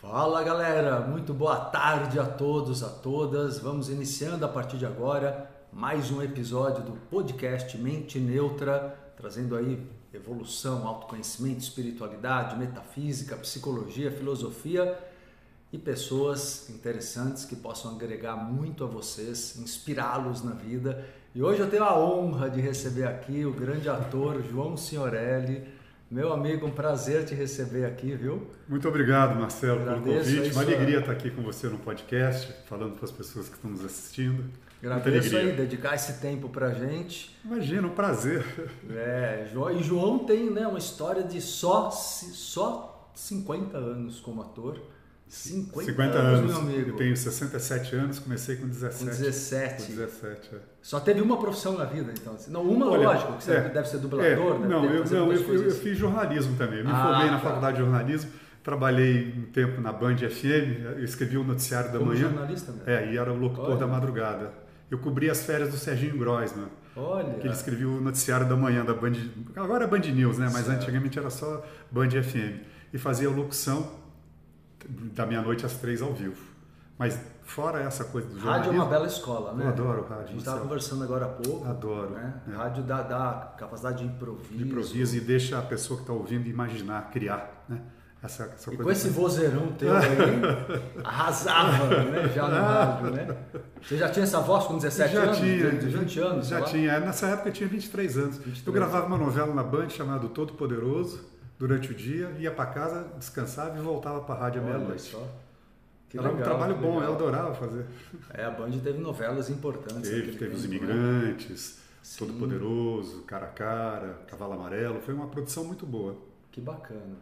Fala galera, muito boa tarde a todos, a todas. Vamos iniciando a partir de agora mais um episódio do podcast Mente Neutra, trazendo aí evolução, autoconhecimento, espiritualidade, metafísica, psicologia, filosofia e pessoas interessantes que possam agregar muito a vocês, inspirá-los na vida. E hoje eu tenho a honra de receber aqui o grande ator João Signorelli meu amigo, um prazer te receber aqui, viu? Muito obrigado, Marcelo, Agradeço pelo convite. Uma alegria estar aqui com você no podcast, falando para as pessoas que estão nos assistindo. Agradeço aí, dedicar esse tempo para gente. Imagina, um prazer. É, e João tem né, uma história de só, só 50 anos como ator. 50, 50 anos, anos, meu amigo. Eu tenho 67 anos, comecei com 17. Com 17. Com 17, é. Só teve uma profissão na vida, então? Assim. Não, uma, Olha, lógico, que você é, deve ser dublador, é, Não, eu, não eu, eu, fiz jornalismo também. Eu me ah, formei na tá. faculdade de jornalismo, trabalhei um tempo na Band FM, eu escrevi o noticiário da Como manhã. jornalista mesmo? É, e era o locutor Olha. da madrugada. Eu cobri as férias do Serginho Groisman. Olha. Que ele escrevia o noticiário da manhã da Band. Agora é Band News, né? Mas certo. antigamente era só Band FM. E fazia locução da meia-noite às três ao vivo. Mas fora essa coisa do jornalismo... Rádio é uma bela escola, né? Eu adoro rádio. A gente estava conversando agora há pouco. Adoro. Né? É. Rádio dá, dá, capacidade de improviso. De improviso e deixa a pessoa que está ouvindo imaginar, criar, né? Essa, essa e com esse vozeirão teu aí, arrasava né? já no rádio, né? Você já tinha essa voz com 17 já anos? Tinha, 20 anos? Já tinha. Nessa época eu tinha 23 anos. 23. Eu gravava uma novela na Band chamada Todo Poderoso durante o dia, ia para casa, descansava e voltava para a rádio à meia-noite. Era legal, um trabalho bom, legal. eu adorava fazer. É, a Band teve novelas importantes. Teve, teve Os né? Imigrantes, né? Todo Poderoso, Cara a Cara, Cavalo Amarelo, foi uma produção muito boa. Que bacana.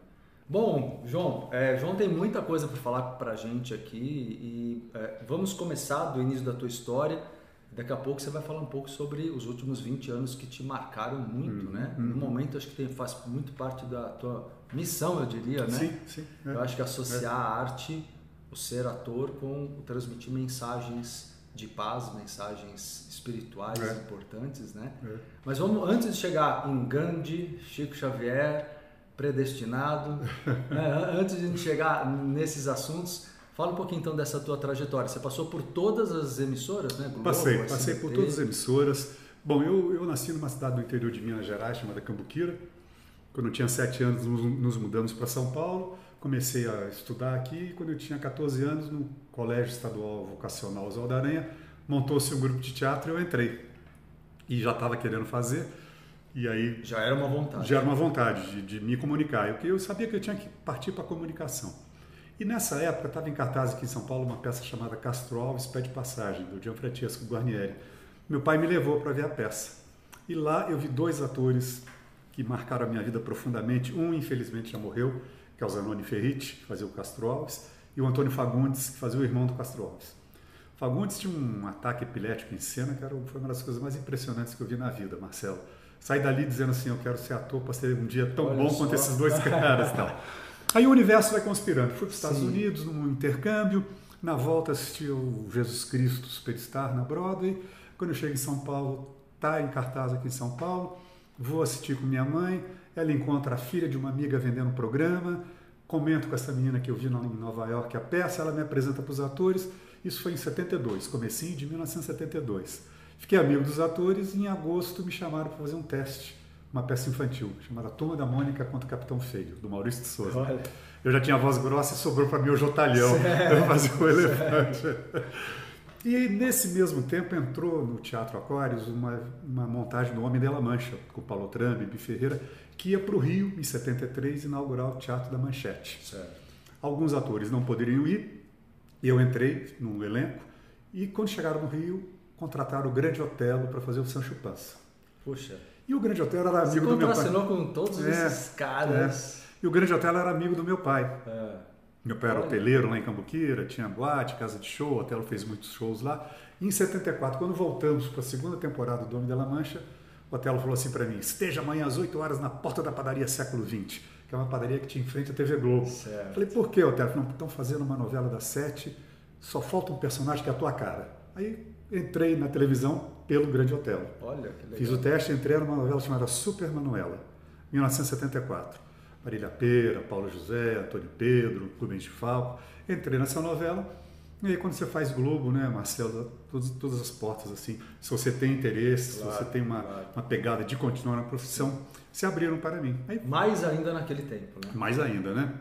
Bom, João, é, João tem muita coisa para falar para a gente aqui e é, vamos começar do início da tua história Daqui a pouco você vai falar um pouco sobre os últimos 20 anos que te marcaram muito, uhum, né? Uhum. No momento acho que tem, faz muito parte da tua missão, eu diria, né? Sim, sim. É. Eu acho que associar é. a arte, o ser ator, com o transmitir mensagens de paz, mensagens espirituais é. importantes, né? É. Mas vamos, antes de chegar em Gandhi, Chico Xavier, predestinado, né? antes de chegar nesses assuntos, Fala um pouquinho então dessa tua trajetória. Você passou por todas as emissoras, né? Globo, passei, passei por todas as emissoras. Bom, eu, eu nasci numa cidade do interior de Minas Gerais chamada Cambuquira. Quando eu tinha sete anos, nos mudamos para São Paulo. Comecei a estudar aqui. Quando eu tinha 14 anos, no Colégio Estadual Vocacional Oswaldo Aranha, montou-se um grupo de teatro e eu entrei. E já estava querendo fazer. E aí já era uma vontade. Já era uma vontade de, de me comunicar. Eu, eu sabia que eu tinha que partir para a comunicação. E nessa época estava em cartaz aqui em São Paulo uma peça chamada Castro Alves Pé de Passagem, do Gianfrancesco Guarnieri. Meu pai me levou para ver a peça. E lá eu vi dois atores que marcaram a minha vida profundamente. Um, infelizmente, já morreu, que é o Zanoni Ferriti, que fazia o Castro Alves, e o Antônio Fagundes, que fazia o irmão do Castro Alves. Fagundes tinha um ataque epilético em cena, que era, foi uma das coisas mais impressionantes que eu vi na vida, Marcelo. Saí dali dizendo assim, eu quero ser ator para ser um dia tão Olha bom só. quanto esses dois caras. Tal. Aí o universo vai conspirando. Fui para os Estados Sim. Unidos num intercâmbio, na volta assisti o Jesus Cristo Superstar na Broadway. Quando eu chego em São Paulo, tá em cartaz aqui em São Paulo, vou assistir com minha mãe, ela encontra a filha de uma amiga vendendo um programa, comento com essa menina que eu vi em Nova York a peça, ela me apresenta para os atores. Isso foi em 72, comecinho de 1972. Fiquei amigo dos atores e em agosto me chamaram para fazer um teste uma peça infantil chamada Turma da Mônica contra o Capitão Feio, do Maurício de Souza. Olha. Eu já tinha voz grossa e sobrou para mim o Jotalhão, eu fazia o elefante. E nesse mesmo tempo entrou no Teatro Aquários uma, uma montagem do Homem de la Mancha, com Paulo Trambi, Bi Ferreira, que ia para o Rio, em 73, inaugurar o Teatro da Manchete. Certo. Alguns atores não poderiam ir, e eu entrei no elenco, e quando chegaram no Rio, contrataram o Grande Otelo para fazer o Sancho Panza. Puxa. E o Grande Hotel era amigo do meu pai. Você com todos é, esses caras. É. E o Grande Hotel era amigo do meu pai. É. Meu pai era hoteleiro lá em Cambuquira, tinha boate, casa de show, o Otelo fez muitos shows lá. E em 74, quando voltamos para a segunda temporada do Homem da La Mancha, o Otelo falou assim para mim: esteja amanhã às 8 horas na porta da padaria Século XX, que é uma padaria que tinha em frente à TV Globo. Certo. Falei: por quê, Otelo? Não, estão fazendo uma novela das sete, só falta um personagem que é a tua cara. Aí entrei na televisão pelo Grande Hotel. Olha, que legal. Fiz o teste, entrei numa novela chamada Super Manuela, 1974. Marília Pera, Paulo José, Antônio Pedro, Rubens de Falco. Entrei nessa novela e aí quando você faz Globo, né, Marcelo, todas, todas as portas assim, se você tem interesse, claro, se você tem uma, claro. uma pegada de continuar na profissão, se abriram para mim. Aí, mais ainda naquele tempo, né? Mais ainda, né?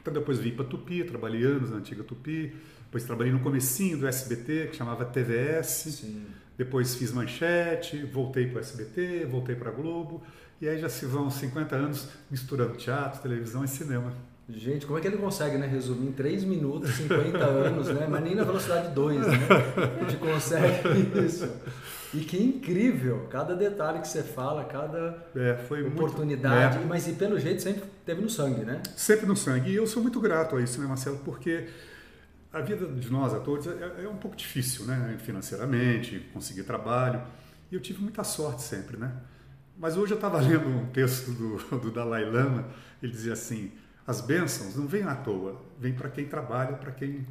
Então depois vim para Tupi, trabalhei anos na antiga Tupi, depois trabalhei no comecinho do SBT, que chamava TVS. Sim. Depois fiz manchete, voltei para o SBT, voltei para a Globo. E aí já se vão 50 anos misturando teatro, televisão e cinema. Gente, como é que ele consegue, né? Resumir em 3 minutos, 50 anos, né? Mas nem na velocidade 2, né? A gente consegue isso. E que incrível! Cada detalhe que você fala, cada é, oportunidade. Muito, é. Mas e pelo jeito sempre teve no sangue, né? Sempre no sangue. E eu sou muito grato a isso, né, Marcelo? Porque a vida de nós atores é, é um pouco difícil, né? Financeiramente, conseguir trabalho. E eu tive muita sorte sempre, né? Mas hoje eu estava lendo um texto do, do Dalai Lama, ele dizia assim as bênçãos não vêm à toa, vêm para quem trabalha, para quem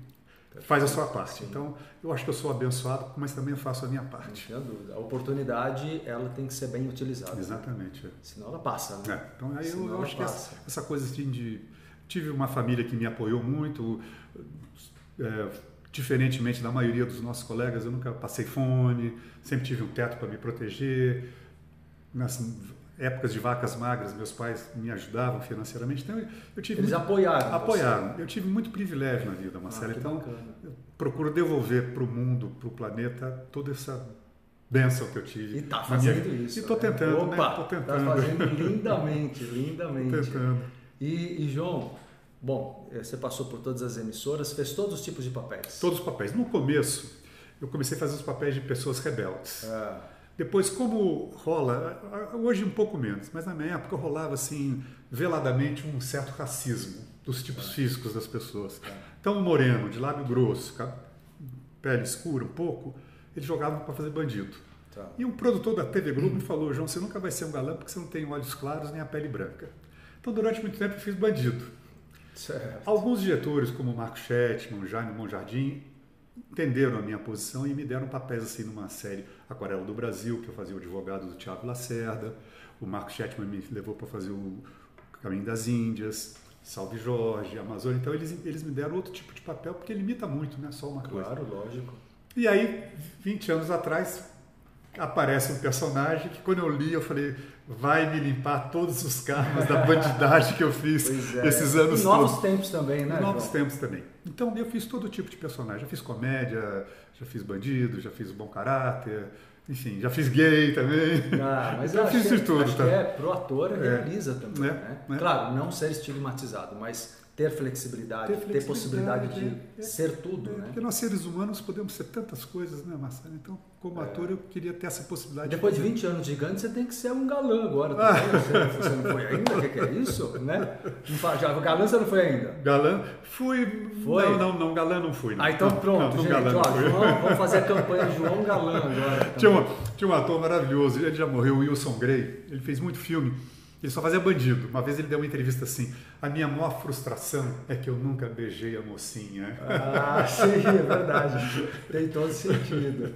faz a sua parte. Sim. Então, eu acho que eu sou abençoado, mas também faço a minha parte. Não tenho dúvida. A oportunidade, ela tem que ser bem utilizada. Exatamente. Né? Senão ela passa, né? É. Então, aí eu, eu acho que essa, essa, coisa assim de... Tive uma família que me apoiou muito, é, diferentemente da maioria dos nossos colegas, eu nunca passei fome, sempre tive um teto para me proteger. Nas, épocas de vacas magras, meus pais me ajudavam financeiramente. Então, eu tive Eles muito, apoiaram. Apoiaram. Você. Eu tive muito privilégio na vida, Marcelo. Ah, então, bacana. eu procuro devolver para o mundo, para o planeta, toda essa bênção que eu tive. E está fazendo minha... isso. E estou né? tentando, né? Opa, Estou tentando. Está fazendo lindamente, lindamente. Tentando. E, e, João, bom, eh, você passou por todas as emissoras, fez todos os tipos de papéis? Todos os papéis. No começo, eu comecei a fazer os papéis de pessoas rebeldes. Ah depois, como rola, hoje um pouco menos, mas na minha época rolava assim, veladamente, um certo racismo dos tipos é. físicos das pessoas. É. Então, o moreno, de lábio grosso, pele escura um pouco, ele jogava para fazer bandido. Tá. E um produtor da TV Globo me falou: João, você nunca vai ser um galã porque você não tem olhos claros nem a pele branca. Então, durante muito tempo, eu fiz bandido. Certo. Alguns diretores, como Marco Chetman, Jaime Monjardim, entenderam a minha posição e me deram papéis assim numa série Aquarela do Brasil, que eu fazia o advogado do Tiago Lacerda, o Marco Chetman me levou para fazer o Caminho das Índias, Salve Jorge, Amazônia, então eles, eles me deram outro tipo de papel, porque limita muito, não é só uma coisa. Claro, lógico. E aí, 20 anos atrás, aparece um personagem que quando eu li eu falei vai me limpar todos os karmas da bandidagem que eu fiz é. esses anos e novos todos. tempos também né novos João? tempos também então eu fiz todo tipo de personagem já fiz comédia já fiz bandido já fiz bom caráter enfim, já fiz gay também. Ah, mas eu fiz de tudo. Acho tá? que é, pro ator é. realiza também, é, né? É. Claro, não ser estigmatizado, mas ter flexibilidade, ter, flexibilidade, ter possibilidade de é, ser tudo, é, né? Porque nós seres humanos podemos ser tantas coisas, né, Marcelo? Então, como é. ator, eu queria ter essa possibilidade. Depois de, de 20 anos de gigante, você tem que ser um galã agora. Ah. Você, você, não foi ainda? O que, que, é isso? Né? Já, galã você não foi ainda? Galã? Fui. Foi? Não, não, não galã não fui. Não. Ah, então pronto, não, gente. Galã ó, João, vamos fazer a campanha João Galã agora. Tinha, uma, tinha um ator maravilhoso, ele já morreu, o Wilson Grey. Ele fez muito filme. Ele só fazia bandido. Uma vez ele deu uma entrevista assim: a minha maior frustração é que eu nunca beijei a mocinha. Ah, sim, é verdade. Tem todo sentido.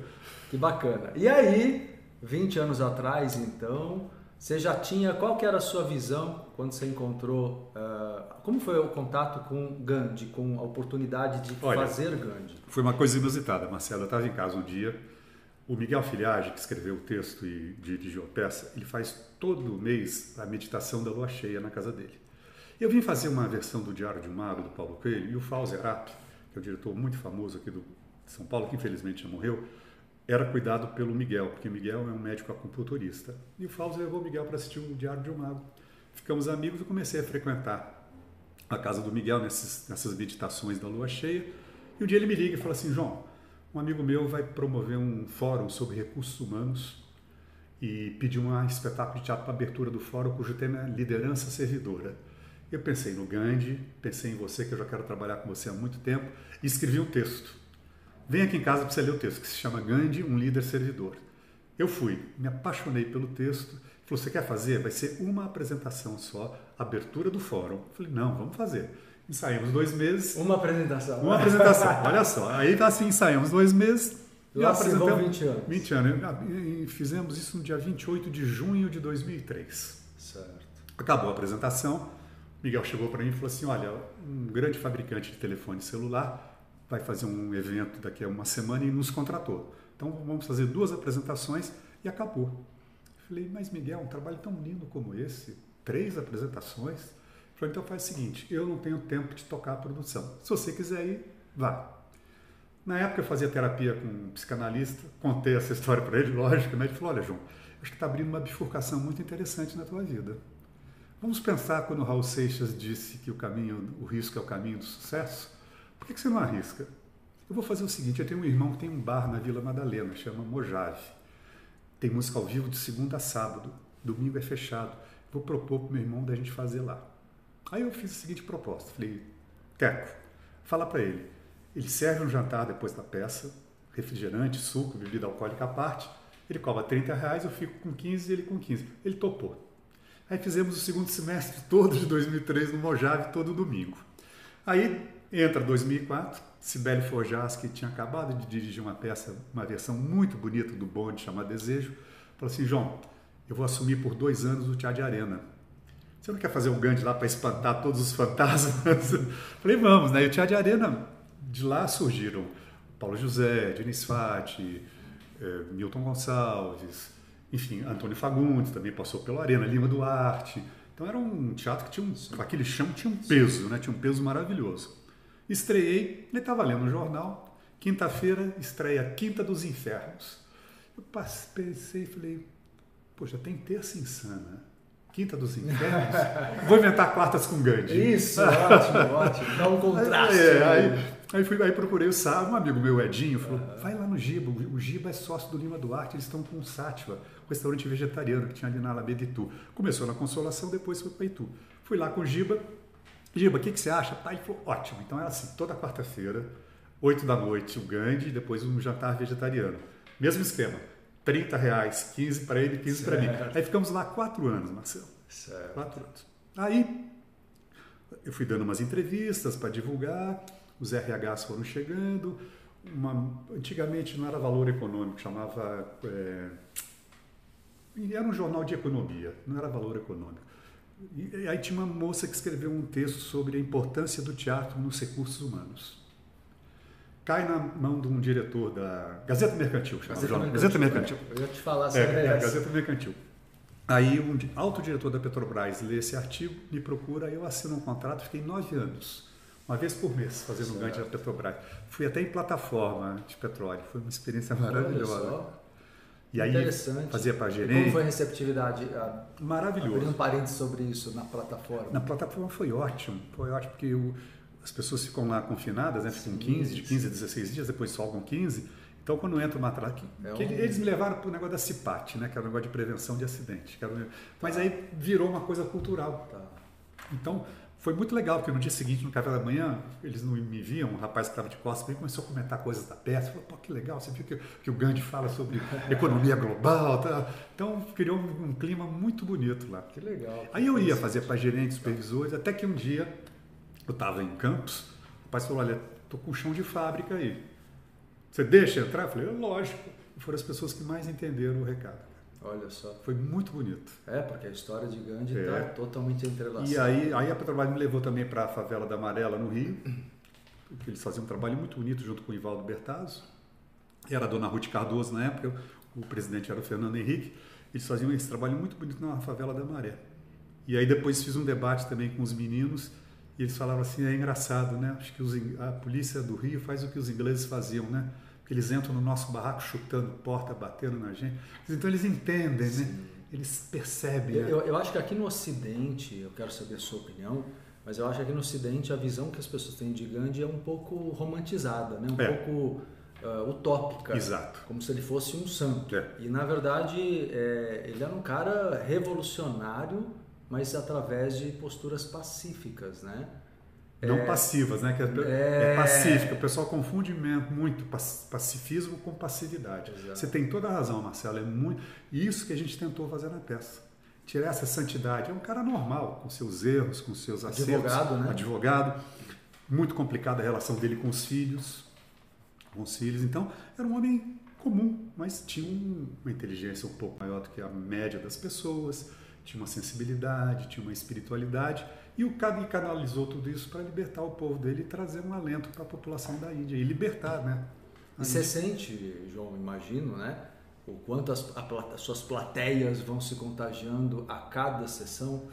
Que bacana. E aí, 20 anos atrás, então, você já tinha. Qual que era a sua visão quando você encontrou. Uh, como foi o contato com Gandhi, com a oportunidade de Olha, fazer Gandhi? Foi uma coisa inusitada, Marcelo. Eu estava em casa um dia o Miguel Filhage, que escreveu o texto e dirigiu a peça, ele faz todo mês a meditação da lua cheia na casa dele. Eu vim fazer uma versão do Diário de um Mago, do Paulo Coelho, e o Fausto Arap, que é um diretor muito famoso aqui do de São Paulo, que infelizmente já morreu, era cuidado pelo Miguel, porque Miguel é um médico acupunturista. E o Fausto levou o Miguel para assistir o Diário de um Mago. Ficamos amigos e comecei a frequentar a casa do Miguel nessas meditações da lua cheia. E um dia ele me liga e fala assim, João, um amigo meu vai promover um fórum sobre recursos humanos e pediu um espetáculo de teatro para abertura do fórum cujo tema é liderança servidora. Eu pensei no Gandhi, pensei em você, que eu já quero trabalhar com você há muito tempo, e escrevi um texto. Vem aqui em casa para você ler o texto, que se chama Gandhi, um líder servidor. Eu fui, me apaixonei pelo texto, falou, você quer fazer? Vai ser uma apresentação só, abertura do fórum. Eu falei, não, vamos fazer. Ensaiamos dois meses. Uma apresentação. Uma apresentação, olha só. Aí tá assim, ensaiamos dois meses. Lá se vão 20 anos. 20 anos. E fizemos isso no dia 28 de junho de 2003. Certo. Acabou a apresentação. Miguel chegou para mim e falou assim: Olha, um grande fabricante de telefone celular vai fazer um evento daqui a uma semana e nos contratou. Então vamos fazer duas apresentações e acabou. Falei, mas Miguel, um trabalho tão lindo como esse, três apresentações. Falei, então faz o seguinte: eu não tenho tempo de tocar a produção. Se você quiser ir, vá. Na época eu fazia terapia com um psicanalista, contei essa história para ele, lógico, né? Ele falou: Olha, João, acho que está abrindo uma bifurcação muito interessante na tua vida. Vamos pensar quando o Raul Seixas disse que o caminho, o risco é o caminho do sucesso? Por que, que você não arrisca? Eu vou fazer o seguinte: eu tenho um irmão que tem um bar na Vila Madalena, chama Mojave. Tem música ao vivo de segunda a sábado, domingo é fechado. Vou propor para o meu irmão da gente fazer lá. Aí eu fiz a seguinte proposta: falei, Teco, fala para ele. Ele serve um jantar depois da peça, refrigerante, suco, bebida alcoólica à parte. Ele cobra 30 reais, eu fico com 15 e ele com 15. Ele topou. Aí fizemos o segundo semestre todo de 2003 no Mojave, todo domingo. Aí entra 2004, Sibeli Forjas, que tinha acabado de dirigir uma peça, uma versão muito bonita do bonde chamada Desejo, falou assim, João, eu vou assumir por dois anos o Teatro de Arena. Você não quer fazer um Gandhi lá para espantar todos os fantasmas? Falei, vamos, né? E o Teatro de Arena, de lá surgiram Paulo José, Diniz Fati, eh, Milton Gonçalves, enfim, Antônio Fagundes também passou pela Arena, Lima Duarte. Então era um teatro que tinha um, aquele chão tinha um peso, né? Tinha um peso maravilhoso. Estreiei, ele estava lendo o jornal, quinta-feira estreia Quinta dos Infernos. Eu pensei e falei, poxa, tem terça insana. Quinta dos Infernos? Vou inventar quartas com Gandhi. Isso, ótimo, ótimo. Dá um contraste. É, aí, aí, fui, aí procurei o sábado, um amigo meu, Edinho, falou, vai lá no Giba, o Giba é sócio do Lima Duarte, eles estão com o Sátiva, um restaurante vegetariano que tinha ali na Alameda Itu. Começou na Consolação, depois foi para Itu. Fui lá com o Giba, Giba, o que, que você acha? Pai, foi ótimo. Então era assim, toda quarta-feira, 8 da noite, o Gandhi, depois um jantar vegetariano. Mesmo esquema. 30 reais, 15 para ele, 15 para mim. Aí ficamos lá quatro anos, Marcelo. Certo. Quatro anos. Aí eu fui dando umas entrevistas para divulgar, os RHs foram chegando. Uma, antigamente não era valor econômico, chamava. É, era um jornal de economia, não era valor econômico. E aí tinha uma moça que escreveu um texto sobre a importância do teatro nos recursos humanos. Cai na mão de um diretor da Gazeta Mercantil, Gazeta. Mercantil. Gazeta Mercantil. Eu ia te falar É, sobre é, essa. Gazeta Mercantil. Aí um alto diretor da Petrobras lê esse artigo, me procura, eu assino um contrato, fiquei nove anos, uma vez por mês, fazendo um ganho da Petrobras. Fui até em plataforma de petróleo, foi uma experiência maravilhosa. E aí Interessante. fazia para E como gerente, foi a receptividade? Ah, maravilhoso. Abrindo um parênteses sobre isso na plataforma. Na plataforma foi ótimo, foi ótimo porque o- as pessoas ficam lá confinadas, né? ficam Sim, 15, de sim. 15 a 16 dias, depois soltam 15. Então, quando entra uma atrás, que, É um- eles me levaram para o negócio da CIPAT, né? que era o negócio de prevenção de acidente. era o- Mas aí virou uma coisa cultural. Tá. Então, foi muito legal, porque no dia seguinte, no café da manhã, eles não me viam, um rapaz que estava de costas mim começou a comentar coisas da peça. Falou, pô, que legal, você viu que, que o Gandhi fala sobre economia global. Tá? Então, criou um, um clima muito bonito lá. Que legal. Aí eu ia fazer para gerentes, supervisores, até que um dia eu estava em Campos, o rapaz falou, olha, tô com chão de fábrica aí. Você deixa entrar? Eu falei, lógico. E foram as pessoas que mais entenderam o recado. Olha só. Foi muito bonito. É, porque a história de Gandhi está É. totalmente entrelaçada. E aí, aí a Petrobras me levou também para a favela da Amarela, no Rio, porque eles faziam um trabalho muito bonito junto com o Ivaldo Bertazzo. Era a dona Ruth Cardoso na época, o presidente era o Fernando Henrique. Eles faziam esse trabalho muito bonito na favela da Maré. E aí depois fiz um debate também com os meninos e eles falavam assim, é engraçado, né? Acho que os a polícia do Rio faz o que os ingleses faziam, né? Porque eles entram no nosso barraco chutando porta, batendo na gente. Então eles entendem, né? Eles percebem. Eu, né? eu, eu acho que aqui no Ocidente, eu quero saber a sua opinião, mas eu acho que aqui no Ocidente a visão que as pessoas têm de Gandhi é um pouco romantizada, né? um É. pouco ah, utópica. Exato. Como se ele fosse um santo. É. E na verdade é, ele era um cara revolucionário, mas através de posturas pacíficas, né? Não passivas, né? Que é, É. é pacífica. O pessoal confunde muito pac- pacifismo com passividade. Exato. Você tem toda a razão, Marcelo. É muito isso que a gente tentou fazer na peça. Tirar essa santidade. É um cara normal, com seus erros, com seus acertos. Advogado, né? Advogado. Muito complicada a relação dele com os filhos. Com os filhos. Então, era um homem comum, mas tinha um- uma inteligência um pouco maior do que a média das pessoas. Tinha uma sensibilidade, tinha uma espiritualidade. E o Gandhi canalizou tudo isso para libertar o povo dele e trazer um alento para a população da Índia e libertar, né? E você sente, João, imagino, né? O quanto as, a, as suas plateias vão se contagiando a cada sessão.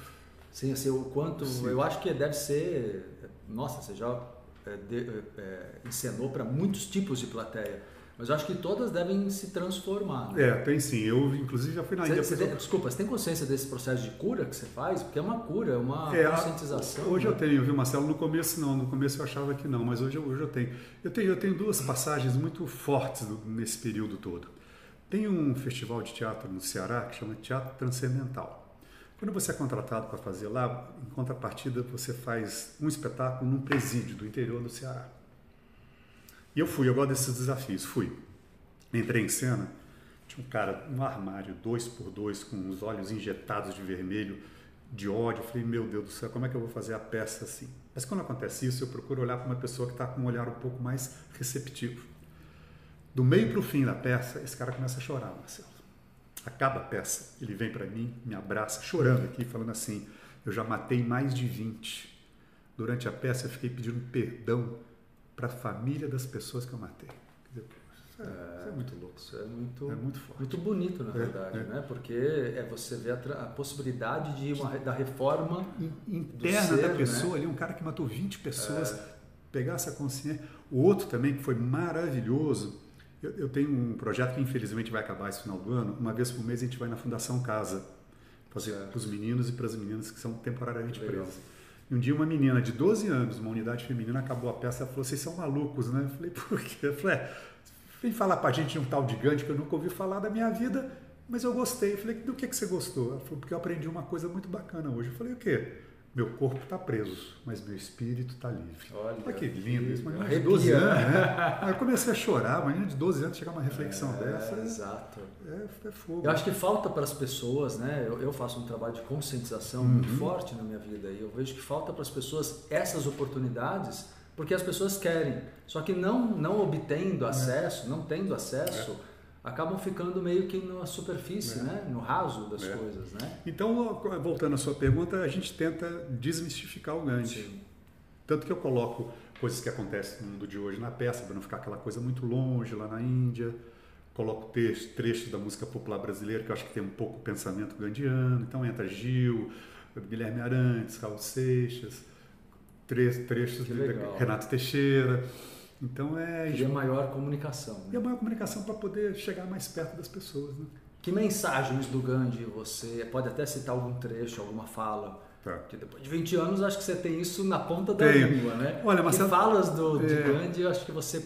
Sim, assim, o quanto. Sim. Eu acho que deve ser. Nossa, você já é, de, é, encenou para muitos tipos de plateia. Mas eu acho que todas devem se transformar. Né? É, tem sim. Eu, inclusive, já fui na Índia. Você tem, desculpa, você tem consciência desse processo de cura que você faz? Porque é uma cura, é uma é, conscientização. Hoje né? eu tenho, viu, Marcelo? No começo não, no começo eu achava que não, mas hoje, hoje eu tenho. Eu tenho, eu tenho duas passagens muito fortes nesse período todo. Tem um festival de teatro no Ceará que chama Teatro Transcendental. Quando você é contratado para fazer lá, em contrapartida você faz um espetáculo num presídio do interior do Ceará. E eu fui, eu gosto desses desafios, fui. Entrei em cena, tinha um cara, um armário, dois por dois, com os olhos injetados de vermelho, de ódio. Eu falei, meu Deus do céu, como é que eu vou fazer a peça assim? Mas quando acontece isso, eu procuro olhar para uma pessoa que está com um olhar um pouco mais receptivo. Do meio para o fim da peça, esse cara começa a chorar, Marcelo. Acaba a peça, ele vem para mim, me abraça, chorando aqui, falando assim: Eu já matei mais de 20. Durante a peça, eu fiquei pedindo perdão para a família das pessoas que eu matei. Dizer, isso, é, é, isso, é, muito louco. Isso é muito, é muito, forte. muito bonito, na é, verdade, é. né? Porque é você ver a, a possibilidade de uma, da reforma interna ser, da né? pessoa né? ali, um cara que matou 20 pessoas, pegar essa consciência. O outro também, que foi maravilhoso, eu, eu, tenho um projeto que infelizmente vai acabar esse final do ano. Uma vez por mês a gente vai na Fundação Casa fazer para os meninos e para as meninas que são temporariamente presos. Um dia uma menina de 12 anos, uma unidade feminina, acabou a peça e falou: Vocês são malucos, né? Eu falei: Por quê? Eu falei: é, Vem falar para a gente de um tal de Gandhi que eu nunca ouvi falar da minha vida, mas eu gostei. Eu falei: Do que, que você gostou? Ela falou: Porque eu aprendi uma coisa muito bacana hoje. Eu falei: O quê? Meu corpo está preso, mas meu espírito está livre. Olha, Olha que lindo isso. Uma de 12 anos, né? eu comecei a chorar, uma menina de 12 anos chegar uma reflexão é, dessa. Exato. É, é, fogo. Eu acho que falta para as pessoas, né? Eu, eu, faço um trabalho de conscientização uhum. muito forte na minha vida e eu vejo que falta para as pessoas essas oportunidades porque as pessoas querem, só que não, não obtendo é. acesso, não tendo acesso é acabam ficando meio que na superfície, é. né? no raso das é. coisas. Né? Então, voltando à sua pergunta, a gente tenta desmistificar o Gandhi. Sim. Tanto que eu coloco coisas que acontecem no mundo de hoje na peça, para não ficar aquela coisa muito longe lá na Índia. Coloco trechos, trechos da música popular brasileira, que eu acho que tem um pouco pensamento gandiano. Então entra Gil, Guilherme Arantes, Raul Seixas, trechos de Renato Teixeira. Então é. E a maior comunicação. Né? E a maior comunicação para poder chegar mais perto das pessoas. Né? Que mensagens do Gandhi você pode até citar algum trecho, alguma fala? Tá. Que depois de 20 anos acho que você tem isso na ponta da Tenho. língua, né? Olha, mas falas do, é... de Gandhi, eu acho que você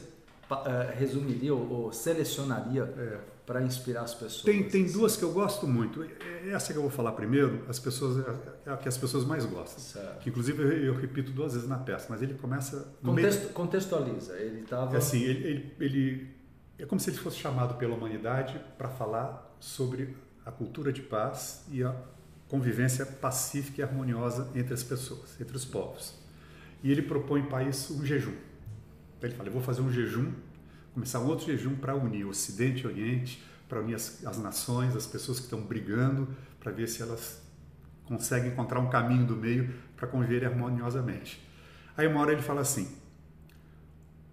uh, resumiria ou, ou selecionaria é para inspirar as pessoas? Tem, tem duas que eu gosto muito. Essa que eu vou falar primeiro, as pessoas, é a que as pessoas mais gostam. Certo. Que inclusive eu, eu, repito duas vezes na peça, mas ele começa. Contexto, meio... Contextualiza. Ele estava. É assim, ele, ele, ele, é como se ele fosse chamado pela humanidade para falar sobre a cultura de paz e a convivência pacífica e harmoniosa entre as pessoas, entre os povos. E ele propõe para isso um jejum. Ele fala: eu vou fazer um jejum começar um outro jejum para unir Ocidente e Oriente, para unir as, as nações, as pessoas que estão brigando, para ver se elas conseguem encontrar um caminho do meio para conviver harmoniosamente. Aí uma hora ele fala assim: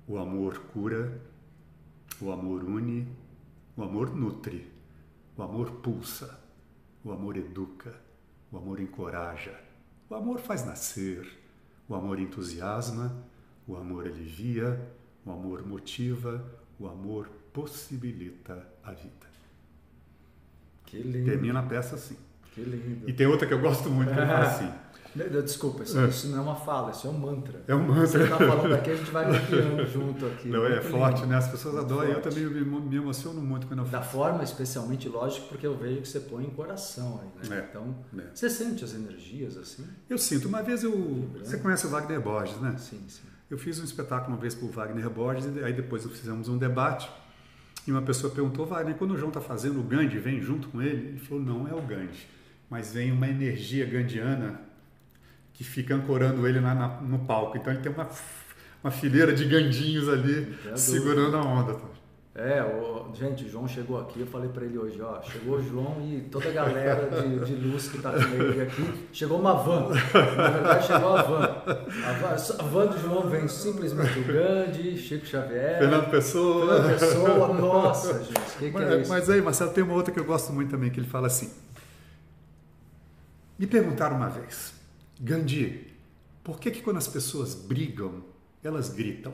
o amor cura, o amor une, o amor nutre, o amor pulsa, o amor educa, o amor encoraja, o amor faz nascer, o amor entusiasma, o amor alivia, o amor motiva, o amor possibilita a vida. Que lindo. Termina a peça assim. Que lindo. E tem outra que eu gosto muito, que fala assim. Desculpa, isso, é. isso, não é uma fala, isso é um mantra. É um mantra. Você está falando aqui, a gente vai maquiando junto aqui. Não, é forte, lindo. né? As pessoas adoram. Eu também me, me, emociono muito quando eu Da forma, especialmente, lógico, porque eu vejo que você põe em coração aí, né? É. Então, é. você sente as energias assim? Eu sinto. Uma vez eu. Você conhece o Wagner Borges, né? Sim, sim. Eu fiz um espetáculo uma vez para o Wagner Borges, e aí depois fizemos um debate. E uma pessoa perguntou, Wagner, quando o João está fazendo o Gandhi, vem junto com ele? Ele falou, não é o Gandhi, mas vem uma energia gandiana que fica ancorando ele na, na, no palco. Então ele tem uma, uma fileira de gandinhos ali segurando a onda. É, o, gente, o João chegou aqui, eu falei para ele hoje, ó, chegou o João e toda a galera de, de luz que tá com ele aqui, chegou uma van, na verdade chegou a van. A van, a van do João vem simplesmente o Gandhi, Chico Xavier, Fernando Pessoa. Fernando Pessoa, nossa gente, o que, que mas, é isso? Mas aí, Marcelo, tem uma outra que eu gosto muito também, que ele fala assim, me perguntaram uma vez, Gandhi, por que que quando as pessoas brigam, elas gritam?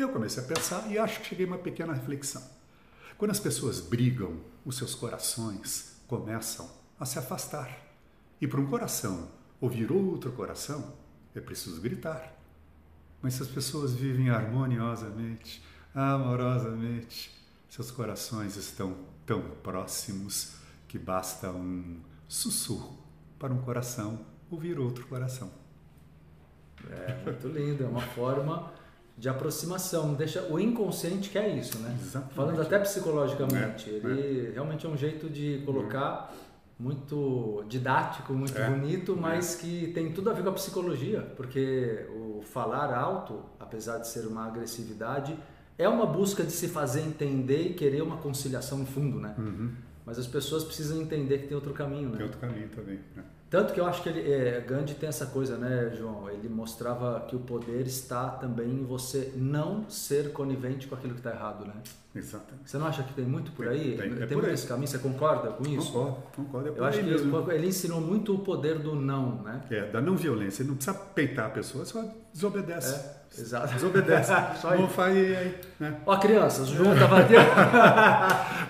Eu comecei a pensar e acho que cheguei a uma pequena reflexão. Quando as pessoas brigam, os seus corações começam a se afastar. E para um coração ouvir outro coração, é preciso gritar. Mas se as pessoas vivem harmoniosamente, amorosamente, seus corações estão tão próximos que basta um sussurro para um coração ouvir outro coração. É muito lindo, é uma forma de aproximação. Deixa o inconsciente que é isso, né? Exatamente. Falando até psicologicamente, É, ele realmente é um jeito de colocar muito didático, muito É, bonito, mas que tem tudo a ver com a psicologia, porque o falar alto, apesar de ser uma agressividade, é uma busca de se fazer entender e querer uma conciliação no fundo, né? Uhum. Mas as pessoas precisam entender que tem outro caminho, né? Tem outro caminho também. né? Tanto que eu acho que ele, é, Gandhi tem essa coisa, né, João? Ele mostrava que o poder está também em você não ser conivente com aquilo que está errado, né? Exatamente. Você não acha que tem muito por Tem, aí? tem, é tem por muito aí. esse caminho? Você concorda com isso? Concordo, concordo. É Eu acho que mesmo. ele ensinou muito o poder do não, né? É, da não violência. Ele não precisa peitar a pessoa, só desobedece. É, exato. Desobedece. Só não faz aí, né? Ó, crianças, o João tava aqui.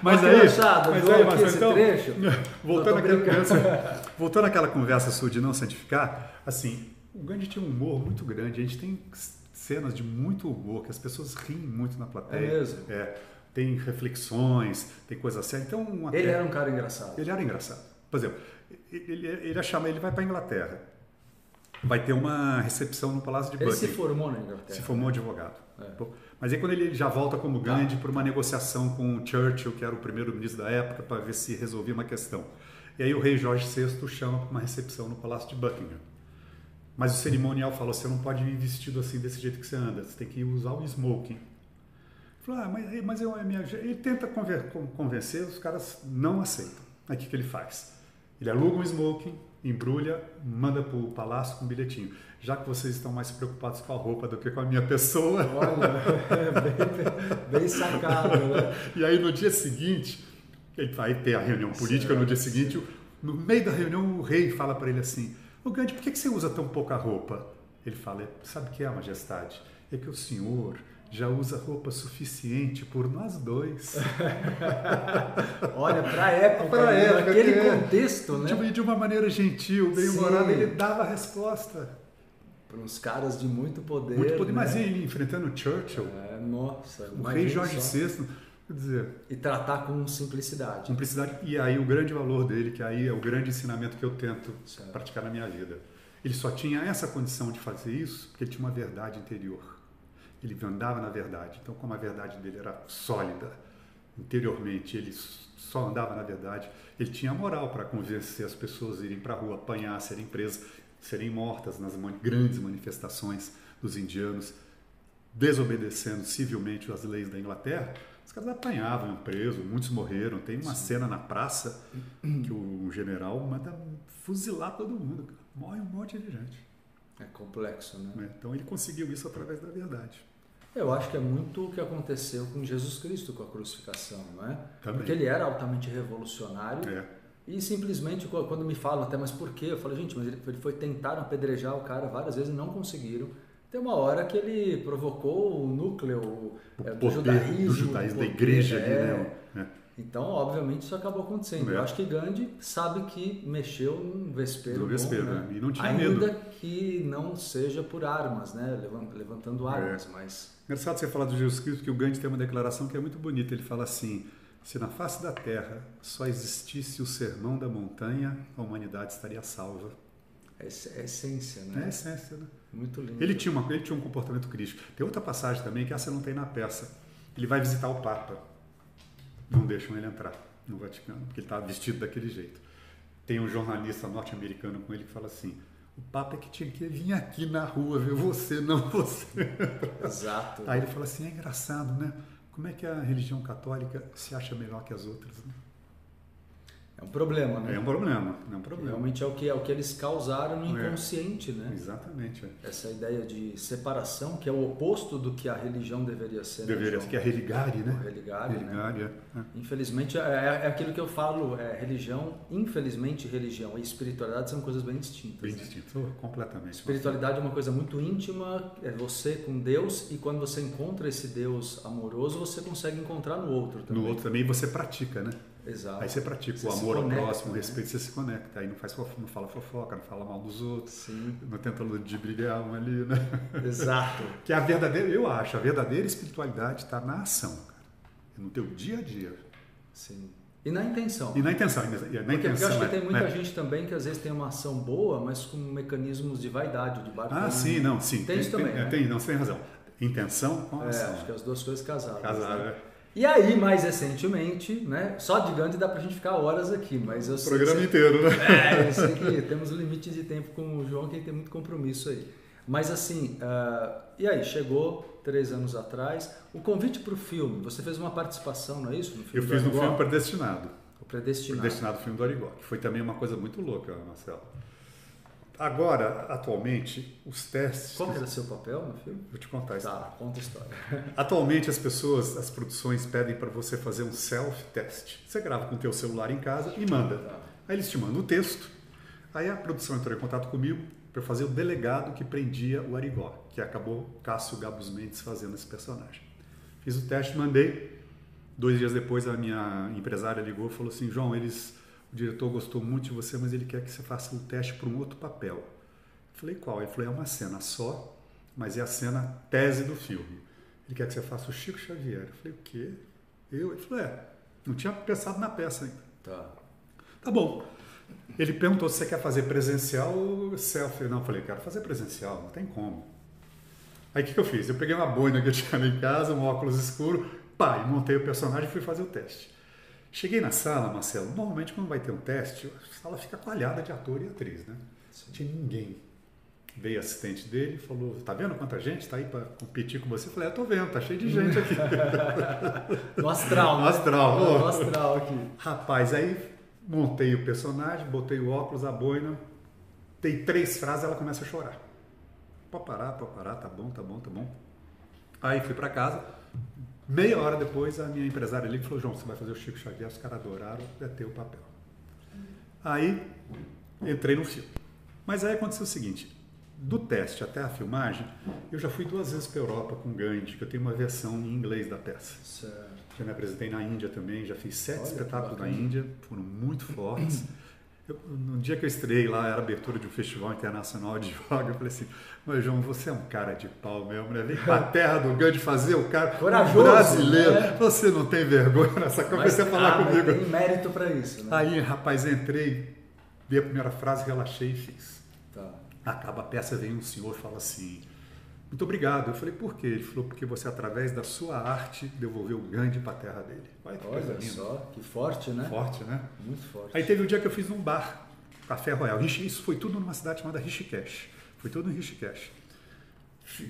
Mas Ó, aí, criançada, mas João aí, Marcelo, esse então, trecho. voltando, àquela voltando àquela conversa sua de não santificar, assim, o Gandhi tinha um humor muito grande. A gente tem cenas de muito humor, que as pessoas riem muito na plateia. É mesmo? É, tem reflexões, tem coisa séria. Então, uma Ele era um cara engraçado. Ele era engraçado. Por exemplo, ele, ele, ia chamar, ele vai para a Inglaterra. Vai ter uma recepção no Palácio de Ele se Buckingham. formou na Inglaterra. Se formou advogado. É. Mas aí quando ele já volta como Tá. Gandhi para uma negociação com o Churchill, que era o primeiro-ministro da época, para ver se resolvia uma questão. E aí o rei Jorge VI chama para uma recepção no Palácio de Buckingham. Mas o cerimonial falou, você não pode ir vestido assim desse jeito que você anda, você tem que usar o smoking. Falou, ah, mas, mas eu, é minha... Ele tenta convencer, os caras não aceitam. Aí o que, que ele faz? Ele aluga um smoking, embrulha, manda para o palácio com um bilhetinho. Já que vocês estão mais preocupados com a roupa do que com a minha pessoa, Olha, bem, bem sacado, né? E aí no dia seguinte, ele vai ter a reunião política, no dia seguinte, o- no meio da reunião, o rei fala para ele assim: Ô Gandhi, por que que você usa tão pouca roupa? Ele fala: Sabe o que é, majestade? É que o senhor já usa roupa suficiente por nós dois. Olha, pra época, Pra né? época, naquele é. contexto, né? Tipo, e de uma maneira gentil, bem humorada, ele dava a resposta. Para uns caras de muito poder. Muito poder. Mas né? ele enfrentando o Churchill, É, nossa, o rei Jorge só. VI, quer dizer, E tratar com simplicidade. Cumplicidade. E aí o grande valor dele, que aí é o grande ensinamento que eu tento Certo. praticar na minha vida. Ele só tinha essa condição de fazer isso porque ele tinha uma verdade interior. Ele andava na verdade. Então, como a verdade dele era sólida interiormente, ele só andava na verdade, ele tinha moral para convencer as pessoas a irem para a rua, apanhar, serem presas, serem mortas nas grandes manifestações dos indianos, desobedecendo civilmente as leis da Inglaterra. Os caras apanhavam, presos, muitos morreram. Tem uma cena na praça que o general manda fuzilar todo mundo. Morre um monte de gente. É complexo, né? né? Então ele conseguiu isso através da verdade. Eu acho que é muito o que aconteceu com Jesus Cristo com a crucificação, não é? Também. Porque ele era altamente revolucionário É. e simplesmente qu- quando me falam até, mas por quê? Eu falo, gente, mas ele ele foi tentar apedrejar o cara várias vezes e não conseguiram. Tem uma hora que ele provocou o núcleo é, do poder judaísmo, do judaísmo, da poder, igreja ali, é. né? É. Então, obviamente, isso acabou acontecendo. É. Eu acho que Gandhi sabe que mexeu num vespeiro No vespeiro, né? né? E não tinha Ainda medo. que não seja por armas, né? Levan- Levantando É. armas, mas... Engraçado você falar do Jesus Cristo, porque o Gandhi tem uma declaração que é muito bonita. Ele fala assim: se na face da terra só existisse o sermão da montanha, a humanidade estaria salva. É é essência, É né? essência, né? Muito lindo. Ele tinha, uma, ele tinha um comportamento crítico. Tem outra passagem também que essa não tem na peça. Ele vai visitar o Papa. Não deixam ele entrar no Vaticano, porque ele estava vestido daquele jeito. Tem um jornalista norte-americano com ele que fala assim: o Papa é que tinha que vir aqui na rua ver você, não você. Exato. Aí ele fala assim: é engraçado, né? como é que a religião católica se acha melhor que as outras? Né? É um problema, né? É um problema, é um problema. Realmente é o que, é o que eles causaram no É. inconsciente, né? Exatamente. é. Essa ideia de separação, que é o oposto do que a religião deveria ser. né, Deveria João? ser que é religare, né? O religare, né? Religare, é. é. Infelizmente, é, é aquilo que eu falo, é, religião, infelizmente, religião e espiritualidade são coisas bem distintas. Bem né? distinto, oh, completamente. Espiritualidade é uma coisa muito íntima, é você com Deus, e quando você encontra esse Deus amoroso, você consegue encontrar no outro também. No outro também você pratica, né? Exato. Aí você pratica Você o amor ao conecta, próximo, o né? respeito, você se conecta. Aí não faz não fala fofoca, não fala mal dos outros, Sim, não tenta ludibriar um ali, né? exato. Que a verdadeira, eu acho, a verdadeira espiritualidade está na ação, cara. É no teu dia a dia. Sim. E na intenção. E na intenção. e na- na Porque, eu intenção acho que é- tem muita né? gente também que às vezes tem uma ação boa, mas com mecanismos de vaidade, de barco. Ah, sim, não, sim. Tem isso também, é, né? tem, não, você tem razão. Intenção com É, ação. acho que as duas coisas casadas. Casar, né? é. E aí, mais recentemente, né? Só de Gandhi dá pra gente ficar horas aqui, mas eu sei Programa que inteiro, né? É, eu sei que temos um limite de tempo com o João, que ele tem muito compromisso aí. Mas assim, ah, e aí, chegou três anos atrás, o convite para o filme, você fez uma participação, não é isso? No Eu fiz um filme predestinado. O Predestinado. Predestinado filme do Arigó, que foi também uma coisa muito louca, Marcelo. Agora, atualmente, os testes. Qual era seu papel no filme? Vou te contar isso. Tá, conta a história. Atualmente as pessoas, as produções pedem para você fazer um self-test. Você grava com o teu celular em casa e manda. Tá. Aí eles te mandam o texto. Aí a produção entrou em contato comigo para fazer o delegado que prendia o Arigó, que acabou Cássio Gabus Mendes fazendo esse personagem. Fiz o teste, mandei. Dois dias depois a minha empresária ligou e falou assim, João, eles, o diretor gostou muito de você, mas ele quer que você faça o teste para um outro papel. Eu falei, qual? Ele falou, é uma cena só, mas é a cena tese do filme. Ele quer que você faça o Chico Xavier. Eu falei, o quê? Eu? Ele falou, é, não tinha pensado na peça ainda. Tá. Tá bom. Ele perguntou se você quer fazer presencial ou selfie. Não, eu falei, quero fazer presencial, não tem como. Aí o que, que eu fiz? Eu peguei uma boina que eu tinha em casa, um óculos escuro, pá, e montei o personagem e fui fazer o teste. Cheguei na sala, Marcelo, normalmente quando vai ter um teste, a sala fica coalhada de ator e atriz, né? Não tinha ninguém. Veio assistente dele e falou, tá vendo quanta gente tá aí para competir com você? Eu falei, é, tô vendo, tá cheio de gente aqui. No astral, né? No astral, No astral aqui. Rapaz, aí montei o personagem, botei o óculos, a boina, dei três frases ela começa a chorar. Pode parar, pode parar, tá bom, tá bom, tá bom. Aí fui para casa, meia hora depois a minha empresária ali falou, João, você vai fazer o Chico Xavier, os caras adoraram, é teu o papel. Aí entrei no filme. Mas aí aconteceu o seguinte, do teste até a filmagem, eu já fui duas vezes para Europa com Gandhi, que eu tenho uma versão em inglês da peça. Certo. Já me apresentei na Índia também, já fiz sete Olha, espetáculos na. Índia, foram muito fortes. Eu, no dia que eu estreiei lá, era a abertura de um festival internacional de yoga, eu falei assim, mas João, você é um cara de pau mesmo, né? Vem pra terra do Gandhi fazer o cara Corajoso, um brasileiro. né? Você não tem vergonha nessa coisa, comecei a falar ah, comigo. tem mérito para isso, né? Aí, rapaz, entrei, vi a primeira frase, relaxei e fiz. Tá. Acaba a peça, vem um senhor e fala assim: Muito obrigado. Eu falei: Por quê? Ele falou: Porque você, através da sua arte, devolveu o Gandhi para a terra dele. Olha que Olha linda. só, que forte, né? Forte, né? Muito forte. Aí teve um dia que eu fiz num bar, Café Royal. Isso foi tudo numa cidade chamada Rishikesh. Foi tudo em Rishikesh.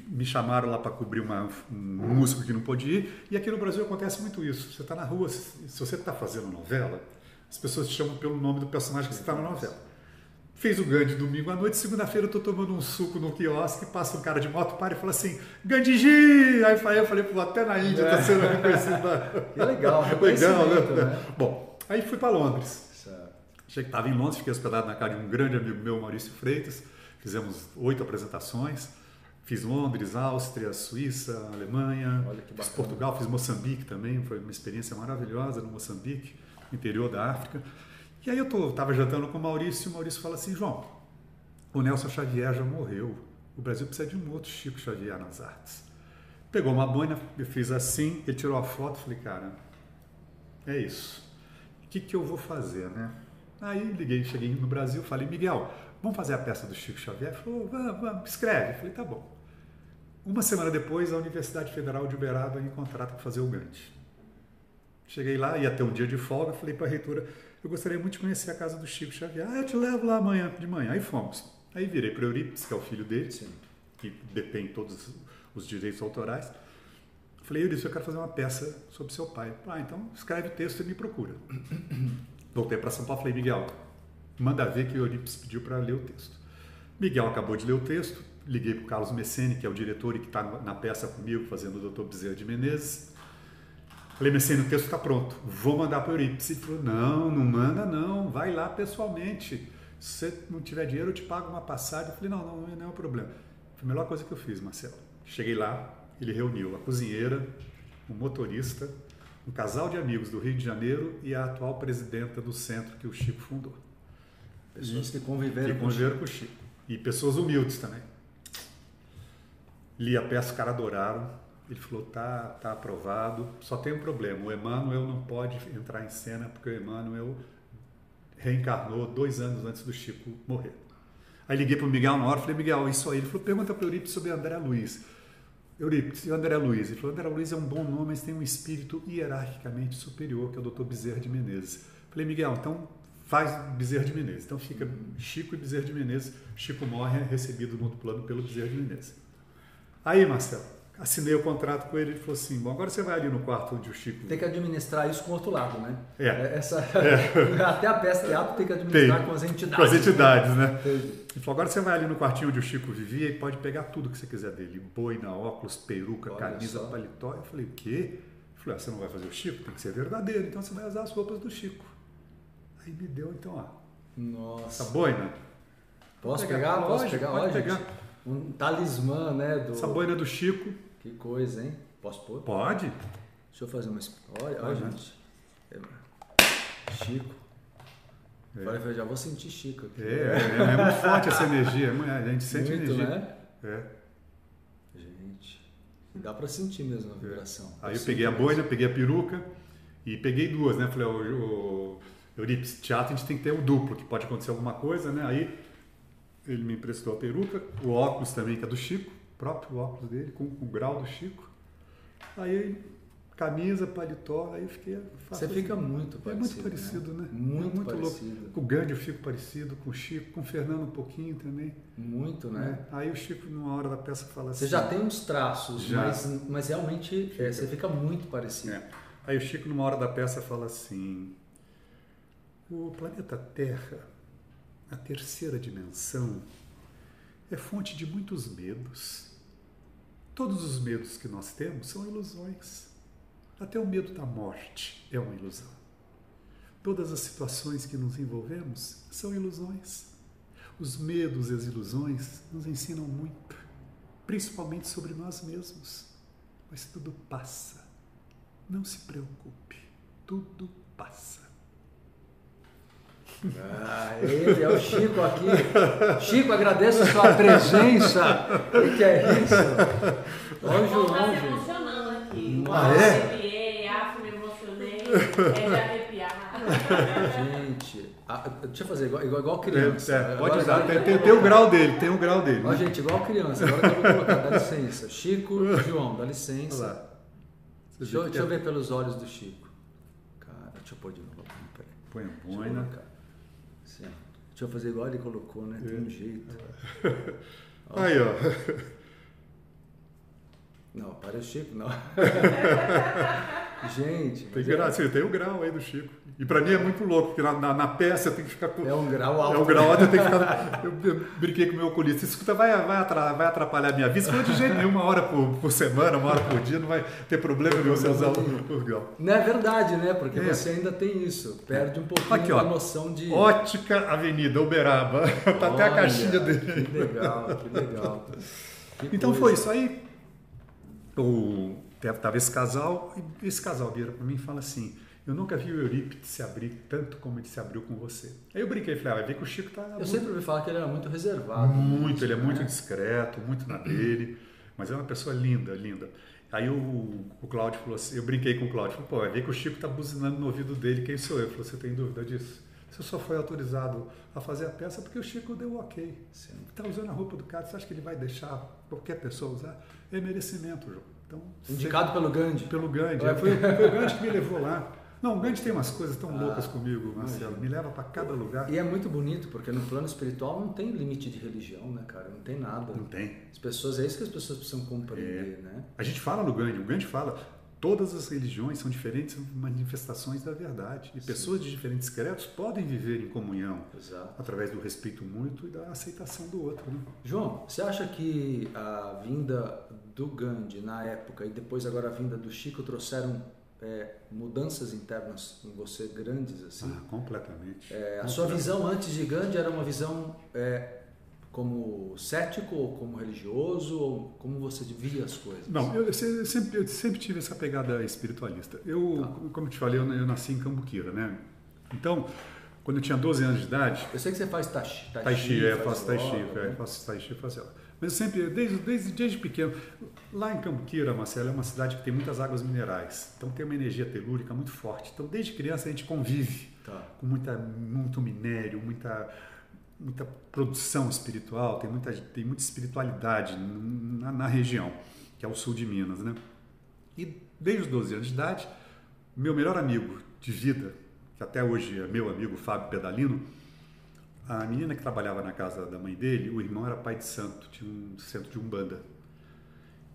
Me chamaram lá para cobrir uma- um músico que não pôde ir. E aqui no Brasil acontece muito isso. Você está na rua, se se você está fazendo novela, as pessoas te chamam pelo nome do personagem que você está na novela. Fiz o Gandhi domingo à noite, segunda-feira eu tô tomando um suco no quiosque, passa um cara de moto, para e fala assim, Gandhiji! Aí eu falei, eu falei, pô, até na Índia está sendo reconhecido. Que legal, Legal, né? né? Bom, aí fui para Londres. Certo. Cheguei, estava em Londres, fiquei hospedado na casa de um grande amigo meu, Maurício Freitas. Fizemos oito apresentações. Fiz Londres, Áustria, Suíça, Alemanha, Olha que fiz. Portugal, fiz Moçambique também. Foi uma experiência maravilhosa no Moçambique, interior da África. E aí eu estava jantando com o Maurício e o Maurício fala assim, João, o Nelson Xavier já morreu. O Brasil precisa de um outro Chico Xavier nas artes. Pegou uma boina, eu fiz assim, ele tirou a foto, falei, cara, é isso. O que, que eu vou fazer, né? Aí liguei, cheguei no Brasil, falei, Miguel, vamos fazer a peça do Chico Xavier? Ele falou, vamos, vamos, escreve. Eu falei, tá bom. Uma semana depois, a Universidade Federal de Uberaba me contrata para fazer o Gandhi. Cheguei lá, ia ter um dia de folga, falei para a reitora, eu gostaria muito de conhecer a casa do Chico Xavier. Ah, eu te levo lá amanhã, de manhã. Aí fomos. Aí virei para Eurípides, que é o filho dele, Sim. que detém todos os direitos autorais. Falei, Eurípides, eu quero fazer uma peça sobre seu pai. Ah, então escreve o texto e me procura. Voltei para São Paulo e falei, Miguel, manda ver que Eurípides pediu para ler o texto. Miguel acabou de ler o texto, liguei para o Carlos Messene, que é o diretor e que está na peça comigo, fazendo o Dr. Bezerra de Menezes. Falei, Messene, o texto está pronto, vou mandar para o Eurípides. Ele falou, não, não manda não, vai lá pessoalmente. Se você não tiver dinheiro, eu te pago uma passagem. Eu falei, não, não, não é um problema. Foi a melhor coisa que eu fiz, Marcelo. Cheguei lá, ele reuniu a cozinheira, o motorista, um casal de amigos do Rio de Janeiro e a atual presidenta do centro que o Chico fundou. Pessoas e, que conviveram, que conviveram com o Chico. E pessoas humildes também. Li a peça, os caras adoraram. Ele falou, tá, tá aprovado. Só tem um problema, o Emmanuel não pode entrar em cena porque o Emmanuel reencarnou dois anos antes do Chico morrer. Aí liguei para o Miguel na hora, falei, Miguel, isso aí. Ele falou, pergunta para o Eurípides sobre André Luiz. Eurípides, André Luiz? Ele falou, André Luiz é um bom nome, mas tem um espírito hierarquicamente superior, que é o Dr. Bezerra de Menezes. Falei, Miguel, então faz Bezerra de Menezes. Então fica Chico e Bezerra de Menezes. Chico morre, é recebido no outro plano pelo Bezerra de Menezes. Aí, Marcelo, assinei o contrato com ele, ele falou assim, bom, agora você vai ali no quarto onde o Chico... Tem que administrar isso com o outro lado, né? É. é essa, é. Até a peça teatro tem que administrar tem. com as entidades. Com as entidades, né? né? Ele falou, agora você vai ali no quartinho onde o Chico vivia e pode pegar tudo que você quiser dele. Boina, óculos, peruca, Olha camisa, só. paletó. Eu falei, o quê? Ele falou, ah, você não vai fazer o Chico? Tem que ser verdadeiro, então você vai usar as roupas do Chico. Aí me deu, então, ó. Nossa. Essa boina. Posso pegar? pegar? Posso pegar? Pode Olha, pegar. Gente, um talismã, né? Do... Essa boina do Chico. Que coisa, hein? Posso pôr? Pode. Deixa eu fazer uma. Olha, olha gente. É... Chico. É. Falei, já vou sentir Chico aqui. É, é, é muito forte essa energia. É a gente sente muito, energia. Né? É. Gente. Dá pra sentir mesmo a é. vibração. Aí eu peguei a boina, peguei a peruca e peguei duas, né? Falei, o, o Eurípides, teatro a gente tem que ter um duplo, que pode acontecer alguma coisa, né? Aí ele me emprestou a peruca, o óculos também, que é do Chico próprio óculos dele, com, com o grau do Chico. Aí, camisa, paletó, aí eu fiquei. Você fica muito parecido. É muito parecido, né? né? Muito, é muito parecido. louco. Com o Gandhi eu fico parecido, com o Chico, com o Fernando um pouquinho também. Muito, né? É. Aí o Chico, numa hora da peça, fala assim. Você já tem uns traços, já. Mas, mas realmente é, você fica muito parecido. Aí o Chico, numa hora da peça, fala assim: o planeta Terra, a terceira dimensão, é fonte de muitos medos Todos os medos que nós temos são ilusões. Até o medo da morte é uma ilusão. Todas as situações que nos envolvemos são ilusões. Os medos e as ilusões nos ensinam muito, principalmente sobre nós mesmos. Mas tudo passa. Não se preocupe, tudo passa. Ah, ele é o Chico aqui. Chico, agradeço a sua presença. O que é isso? Olha o João. Tá se emocionando aqui. Ah, é? Arrepiei, afro, me emocionei. É de arrepiar. Gente, deixa eu fazer igual, igual, igual criança. É, é, pode usar, agora, tem, tem, tem, o grau dele, tem o grau dele. Ó, gente, igual criança. Agora eu vou colocar, dá licença. Chico, João, dá licença. Olha lá. Deixa, eu, deixa eu ver pelos olhos do Chico. Cara, deixa eu pôr de novo. Põe a boina. Cara. Deixa eu fazer igual ele colocou, né? Tem um é. jeito. Aí, ó. Não, para o Chico, não. Gente. Tem, gra... é... tem o grau aí do Chico. E para mim é muito louco, porque na, na, na, peça eu tenho que ficar com. É um grau alto. É um grau alto, eu tenho que ficar. Eu, eu brinquei com o meu oculista. Escuta, vai, vai, vai atrapalhar a minha vida. Falou de jeito nenhum, uma hora por, por, semana, uma hora por dia, não vai ter problema nenhum você usar o, o grau. Não é verdade, né? Porque é. você ainda tem isso. Perde um pouquinho Aqui, ó, noção de. Ótica Avenida Uberaba. tá Olha, até a caixinha dele. Que legal, que legal. Que então coisa. foi isso aí. O Tava esse casal, e esse casal vira para mim e fala assim: Eu nunca vi o Eurípides se abrir tanto como ele se abriu com você. Aí eu brinquei, falei: Ah, vai ver que o Chico tá. Eu muito... sempre ouvi falar que ele era muito reservado. Muito, ele é né? muito discreto, muito na dele, mas é uma pessoa linda, linda. Aí o, o Cláudio falou assim: Eu brinquei com o Cláudio, falei, pô, vai ver que o Chico tá buzinando no ouvido dele, quem sou eu? Ele falou: Você tem dúvida disso? Você só foi autorizado a fazer a peça porque o Chico deu ok. Está usando a roupa do cara, você acha que ele vai deixar qualquer pessoa usar? É merecimento, João. Então, Indicado pelo Gandhi. Pelo Gandhi. É, foi, foi, o Gandhi que me levou lá. Não, o Gandhi tem umas coisas tão Ah, loucas comigo, Marcelo. Me leva para cada lugar. E é muito bonito, porque no plano espiritual não tem limite de religião, né, cara? Não tem nada. Não tem. As pessoas, é isso que as pessoas precisam compreender, né? A gente fala no Gandhi, o Gandhi fala, todas as religiões são diferentes manifestações da verdade. E pessoas de diferentes credos podem viver em comunhão Exato. através do respeito mútuo e da aceitação do outro. Né? João, você acha que a vinda do Gandhi na época e depois agora a vinda do Chico trouxeram é, mudanças internas em você grandes assim? Ah, completamente. É, a sua visão antes de Gandhi era uma visão é, como cético ou como religioso ou como você via as coisas? Não, eu se- sempre, eu sempre tive essa pegada espiritualista. Eu, Tá. como eu te falei, eu, eu nasci em Cambuquira, né? Então, quando eu tinha 12 anos de idade, Eu sei que você faz tai chi, Tai Chi, é, faço Tai Chi, yoga, é, né? faço Tai Chi, faço yoga. Mas eu sempre, desde, desde, desde pequeno, lá em Cambuquira, Marcelo, é uma cidade que tem muitas águas minerais, então tem uma energia telúrica muito forte. Então, desde criança, a gente convive Tá. com muita, muito minério, muita, muita produção espiritual, tem muita, tem muita espiritualidade na, na região, que é o sul de Minas, né? E desde os 12 anos de idade, meu melhor amigo de vida, que até hoje é meu amigo Fábio Pedalino, a menina que trabalhava na casa da mãe dele, o irmão era pai de santo, tinha um centro de umbanda.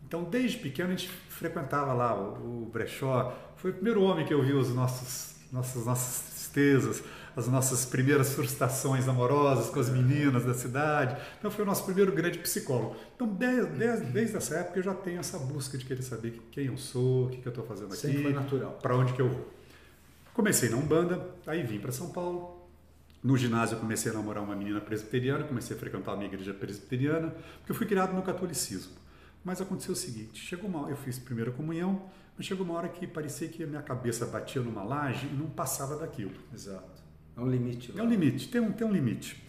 Então, desde pequeno, a gente frequentava lá o, o brechó. Foi o primeiro homem que eu vi os nossas, nossas tristezas, as nossas primeiras frustrações amorosas com as meninas da cidade. Então, foi o nosso primeiro grande psicólogo. Então, desde, desde, desde essa época, eu já tenho essa busca de querer saber quem eu sou, o que, eu estou fazendo aqui, Sempre foi natural. para onde que eu vou. Comecei na Umbanda, aí vim para São Paulo. No ginásio eu comecei a namorar uma menina presbiteriana, comecei a frequentar uma igreja presbiteriana, porque eu fui criado no catolicismo. Mas aconteceu o seguinte, chegou uma eu fiz primeira comunhão, mas chegou uma hora que parecia que a minha cabeça batia numa laje e não passava daquilo. Exato. É um limite. É um limite, tem um, tem um limite.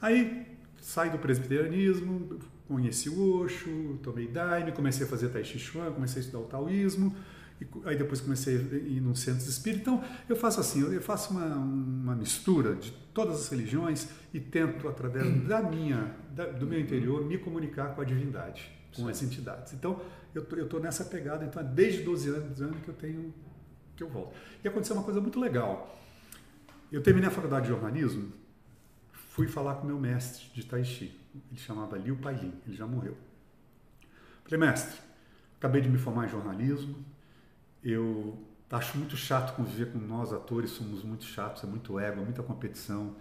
Aí saí do presbiterianismo, conheci o Osho, tomei Daime, comecei a fazer Tai Chi Chuan, comecei a estudar o taoísmo, e aí depois comecei a ir num centro espírita. Então eu faço assim, eu faço uma, uma mistura de todas as religiões e tento, através da minha, da- do meu interior, me comunicar com a divindade, com as entidades. Então eu tô, eu tô nessa pegada, então é desde 12 anos, anos que eu tenho que eu volto. E aconteceu uma coisa muito legal. Eu terminei a faculdade de jornalismo, fui falar com meu mestre de Tai Chi. Ele chamava Liu Pailin, ele já morreu. Falei, mestre, acabei de me formar em jornalismo, eu acho muito chato conviver com nós atores, somos muito chatos, é muito ego, é muita competição.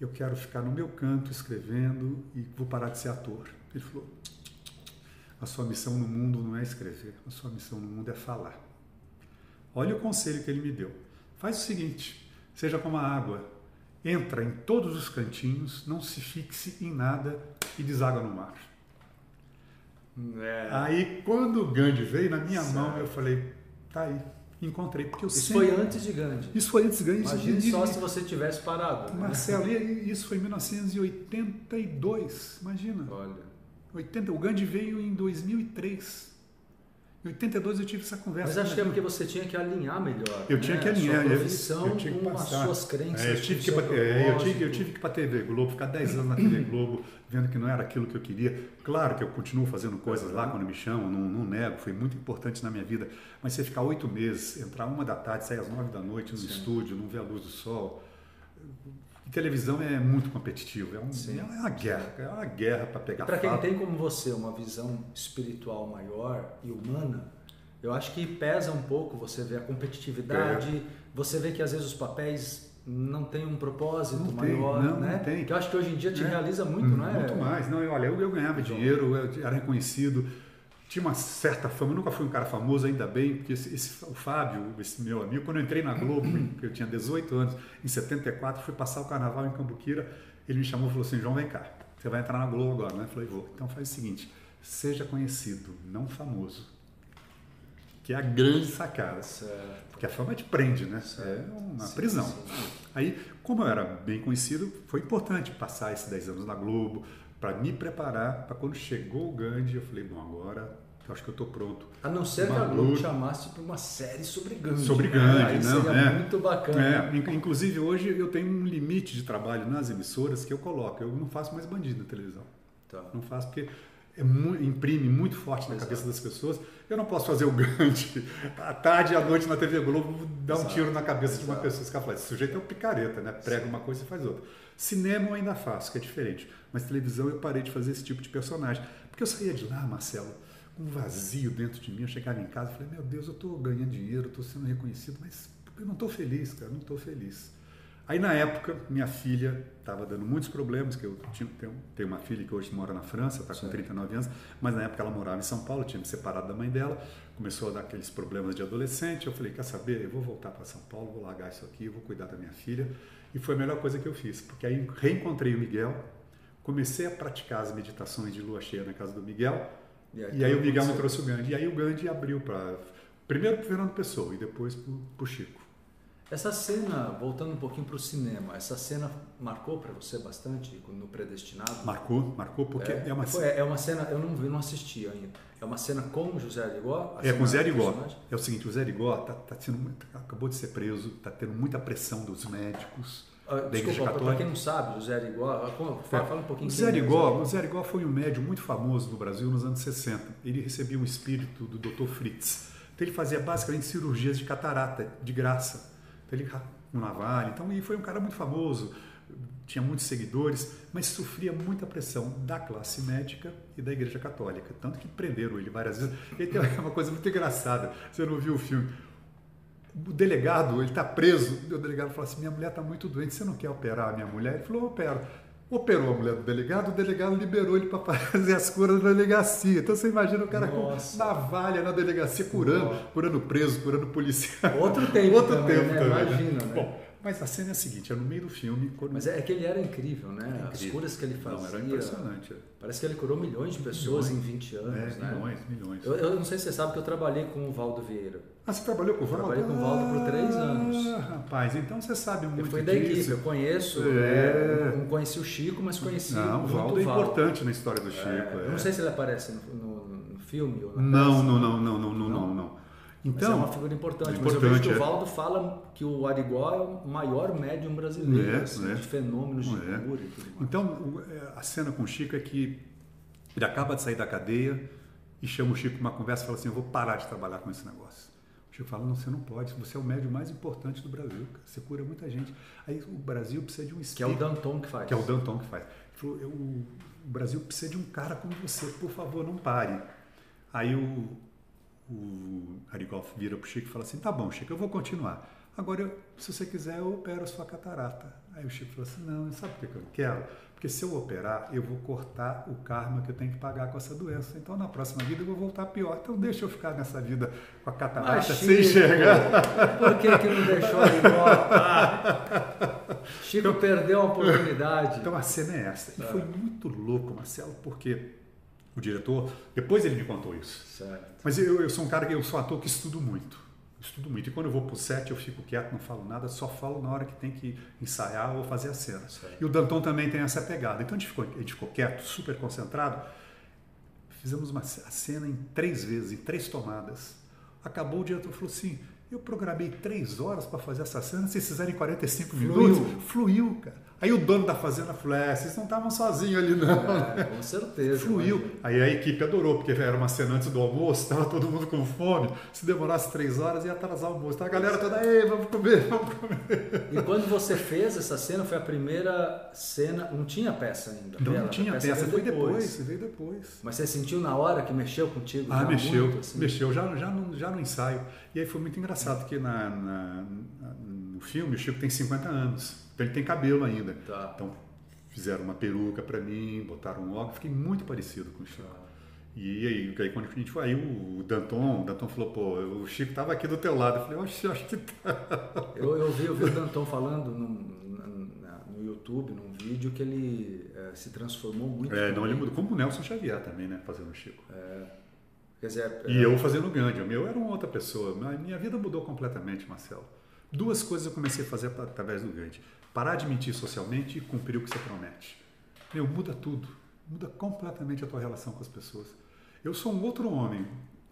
Eu quero ficar no meu canto escrevendo e vou parar de ser ator. Ele falou, a sua missão no mundo não é escrever, a sua missão no mundo é falar. Olha o conselho que ele me deu. Faz o seguinte, seja como a água, entra em todos os cantinhos, não se fixe em nada e deságua no mar. É. Aí, quando o Gandhi veio na minha Certo. mão, eu falei, tá aí, encontrei. Porque eu Isso sempre- foi antes de Gandhi. Isso foi antes de Gandhi. Imagine isso- só se você tivesse parado. né? Marcelo, e isso foi em 1982, imagina. Olha. 80, o Gandhi veio em 2003. Em 82 eu tive essa conversa. Mas acho que é porque você tinha que alinhar melhor. Eu né? tinha que A alinhar. Sua eu- profissão eu tinha que com passar. as suas crenças. É, eu tive que é, eu tive, eu tive que ir para a TV Globo, ficar 10 anos na TV Globo, vendo que não era aquilo que eu queria. Claro que eu continuo fazendo coisas lá quando me chamam, não, não nego, foi muito importante na minha vida. Mas você ficar oito meses, entrar uma da tarde, sair às nove da noite no Sim. estúdio, não ver a luz do sol. E televisão é muito competitivo, é, um- é uma guerra, é uma guerra para pegar Para quem tem como você uma visão espiritual maior e humana, eu acho que pesa um pouco você ver a competitividade, É. você vê que às vezes os papéis não têm um propósito Não maior, não, não né? tem. Que eu acho que hoje em dia te É. realiza muito, não é? Muito mais. Não, eu, olha, eu, eu ganhava dinheiro, eu era reconhecido, tinha uma certa fama. Eu nunca fui um cara famoso, ainda bem, porque esse, esse- o Fábio, esse meu amigo, quando eu entrei na Globo, eu tinha 18 anos, em 74, fui passar o carnaval em Cambuquira, ele me chamou e falou assim: João, vem cá, você vai entrar na Globo agora, né? Eu falei: vou. Então faz o seguinte: seja conhecido, não famoso. Que é a grande sacada. Certo. Porque a fama te prende, né? Certo. É uma Sim, prisão. sim. Aí, como eu era bem conhecido, foi importante passar esses 10 anos na Globo para me preparar para quando chegou o Gandhi, eu falei, bom, agora eu acho que eu estou pronto. A não ser que a. Globo chamasse para uma série sobre Gandhi. Sobre né? Gandhi, Aí não, seria é. muito bacana. É, in- inclusive hoje eu tenho um limite de trabalho nas emissoras que eu coloco. Eu não faço mais bandido na televisão. Tá. Não faço porque é mu- imprime muito forte na Exato. cabeça das pessoas. Eu não posso fazer o Gandhi à tarde e à noite na TV Globo dar um Exato. tiro na cabeça de uma Exato. pessoa. Esse cara fala, esse sujeito é um picareta, né? Prega uma coisa e faz outra. Cinema eu ainda faço, que é diferente. Mas televisão eu parei de fazer esse tipo de personagem. Porque eu saía de lá, Marcelo, com um vazio dentro de mim. Eu chegava em casa e falei, meu Deus, eu estou ganhando dinheiro, estou sendo reconhecido, mas eu não estou feliz, cara, não estou feliz. Aí na época, minha filha estava dando muitos problemas, que eu tinha, tenho, uma filha que hoje mora na França, está com Certo. 39 anos, mas na época ela morava em São Paulo, tinha me separado da mãe dela, começou a dar aqueles problemas de adolescente, eu falei, quer saber, eu vou voltar para São Paulo, vou largar isso aqui, vou cuidar da minha filha, e foi a melhor coisa que eu fiz, porque aí reencontrei o Miguel, comecei a praticar as meditações de lua cheia na casa do Miguel, E aí, e aí o Miguel me trouxe o Gandhi, e aí o Gandhi abriu para, primeiro para o Fernando Pessoa, e depois para o Chico. Essa cena, voltando um pouquinho para o cinema, essa cena marcou para você bastante no Predestinado? Marcou, marcou, porque é, uma Foi- é uma cena, eu não vi, não assisti ainda. É uma cena com o José Arigó? É, com o cena Zé do Arigó. É o seguinte, o Zé Arigó tá, tá sendo acabou de ser preso, está tendo muita pressão dos médicos. Ah, Desculpa, para quem não sabe, José Arigó, ah, fala, fala um pouquinho. O quem Zé é Arigó, o Zé Arigó foi um médium muito famoso no Brasil nos anos 60. Ele recebia um espírito do Dr. Fritz. Então ele fazia basicamente cirurgias de catarata, de graça. Então ele com navalha, então e foi um cara muito famoso, tinha muitos seguidores, mas sofria muita pressão da classe médica e da Igreja Católica, tanto que prenderam ele várias vezes. E tem uma coisa muito engraçada. Você não viu o filme? O delegado, ele está preso. O delegado falou assim: Minha mulher está muito doente, você não quer operar a minha mulher? Ele falou: Opero. Operou a mulher do delegado, o delegado liberou ele para fazer as curas na delegacia. Então você imagina o cara Nossa. com navalha na delegacia, curando, Nossa. curando preso, curando policial. Outro tempo Outro também, tempo né? também. né? Imagina, né? Bom, mas a cena é a seguinte: é no meio do filme. Quando... Mas é, é que ele era incrível, né? Era As incrível. curas que ele fazia. Não, era impressionante. Parece que ele curou milhões de pessoas Milhões. em 20 anos, É, né? milhões, milhões. Eu, eu não sei se você sabe que eu trabalhei com o Valdo Vieira. Ah, você trabalhou com o Valdo? Trabalhei com o Valdo por três anos. Ah, rapaz, então você sabe muito Eu fui da disso. equipe, eu conheço. É. é, não conheci o Chico, mas conheci Não, o Valdo é importante na história do Chico. É, eu é. não sei se ele aparece no, no- no filme ou na Não, não, não, não, não, não, Não? não, não. Mas Então, é uma figura importante. é mas eu vejo importante, que o é. Valdo fala que o Arigó é o maior médium brasileiro, É, assim, é. de fenômenos de É. cura e tudo mais. então é, a cena com o Chico é que ele acaba de sair da cadeia e chama o Chico para uma conversa e fala assim: Eu vou parar de trabalhar com esse negócio. O Chico fala: Não, você não pode, você é o médium mais importante do Brasil, você cura muita gente. Aí o Brasil precisa de um que é o espírito. Danton que faz. que é o Danton que faz. Falou, "Eu- o Brasil precisa de um cara como você, por favor, não pare. Aí o, o Arigol vira pro Chico e fala assim, tá bom, Chico, eu vou continuar. Agora, eu- se você quiser, eu opero a sua catarata. Aí o Chico falou assim, não, sabe por que que eu não quero? Porque se eu operar, eu vou cortar o karma que eu tenho que pagar com essa doença. Então, na próxima vida, eu vou voltar pior. Então, deixa eu ficar nessa vida com a catarata Mas, sem Chico, enxergar. Por que, que não deixou ele embora? Chico perdeu a oportunidade. Então a cena é essa. E foi muito louco, Marcelo, porque o diretor, depois ele me contou isso. Certo. Mas eu, eu sou um cara que eu sou um ator que estudo muito. Estudo muito. E quando eu vou pro set, eu fico quieto, não falo nada, só falo na hora que tem que ensaiar ou fazer a cena. Certo. E o Danton também tem essa pegada. Então a gente ficou, a gente ficou quieto, super concentrado. Fizemos uma, a cena em três vezes, em três tomadas. Acabou, o diretor falou assim: eu programei três horas para fazer essa cena, vocês fizeram em 45 Fluiu. minutos. Fluiu, cara. Aí o dono da fazenda falou: é, vocês não estavam sozinhos ali, não. É, com certeza. Fluiu. Aí a equipe adorou, porque era uma cena antes do almoço, estava todo mundo com fome. Se demorasse três horas, ia atrasar o almoço. Então a galera toda, ei, vamos comer, vamos comer. E quando você fez essa cena, foi a primeira cena. Não tinha peça ainda. Não, não a tinha peça, veio foi depois, veio depois. Mas você sentiu na hora que mexeu contigo? Ah, mexeu, muito, assim? mexeu, já, já, no, já no ensaio. E aí foi muito engraçado, porque na, na- na- no filme o Chico tem 50 anos, então ele tem cabelo ainda. Tá. Então fizeram uma peruca para mim, botaram um óculos, fiquei muito parecido com o Chico. E aí, aí quando a gente foi, aí o Danton, o Danton falou, pô, o Chico tava aqui do teu lado. Eu falei, oxe, acho que tá. Eu, eu, vi, eu vi o Danton falando na- no YouTube, num vídeo, que ele eh, se transformou muito. É, não, ele mudou, como o Nelson Xavier também, né, fazendo o Chico. Quer dizer, E é, eu fazendo o Gandhi, o meu era uma outra pessoa. Minha vida mudou completamente, Marcelo. Duas coisas eu comecei a fazer através do Gandhi. Parar de mentir socialmente e cumprir o que você promete. Meu, muda tudo. Muda completamente a tua relação com as pessoas. Eu sou um outro homem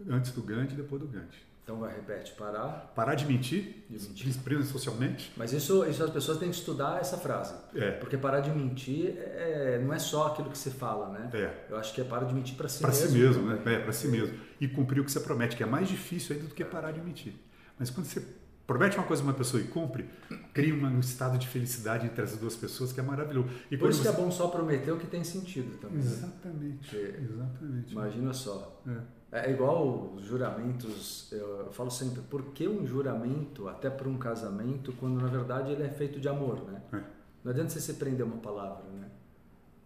antes do Gandhi e depois do Gandhi. Então vai, repete, parar Parar de mentir, de mentir. socialmente. Mas isso, isso as pessoas têm que estudar essa frase. É. Porque parar de mentir é, não é só aquilo que se fala, né? É. Eu acho que é parar de mentir para si Para mesmo. si mesmo, né? É, para si mesmo. E cumprir o que você promete, que é mais difícil ainda do que parar de mentir. Mas quando você promete uma coisa a uma pessoa e cumpre, cria um estado de felicidade entre as duas pessoas que é maravilhoso. E Por isso que é você- bom só prometer o que tem sentido também. né? Exatamente. É. Exatamente. Imagina só. É. É igual os juramentos, eu, eu falo sempre, por que um juramento até para um casamento quando na verdade ele é feito de amor, né? É. Não adianta você se prender uma palavra, né?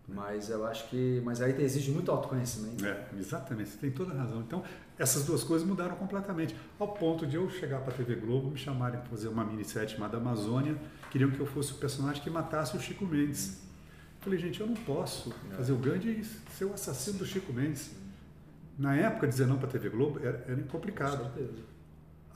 Mas eu acho que, mas aí exige muito autoconhecimento. É, exatamente, você tem toda a razão. Então, essas duas coisas mudaram completamente. Ao ponto de eu chegar para a TV Globo, me chamarem para fazer uma minissérie chamada Amazônia, queriam que eu fosse o personagem que matasse o Chico Mendes. Falei, gente, eu não posso fazer o Gandhi ser o assassino do Chico Mendes. Na época, dizer não para a TV Globo era, era Com complicado. certeza.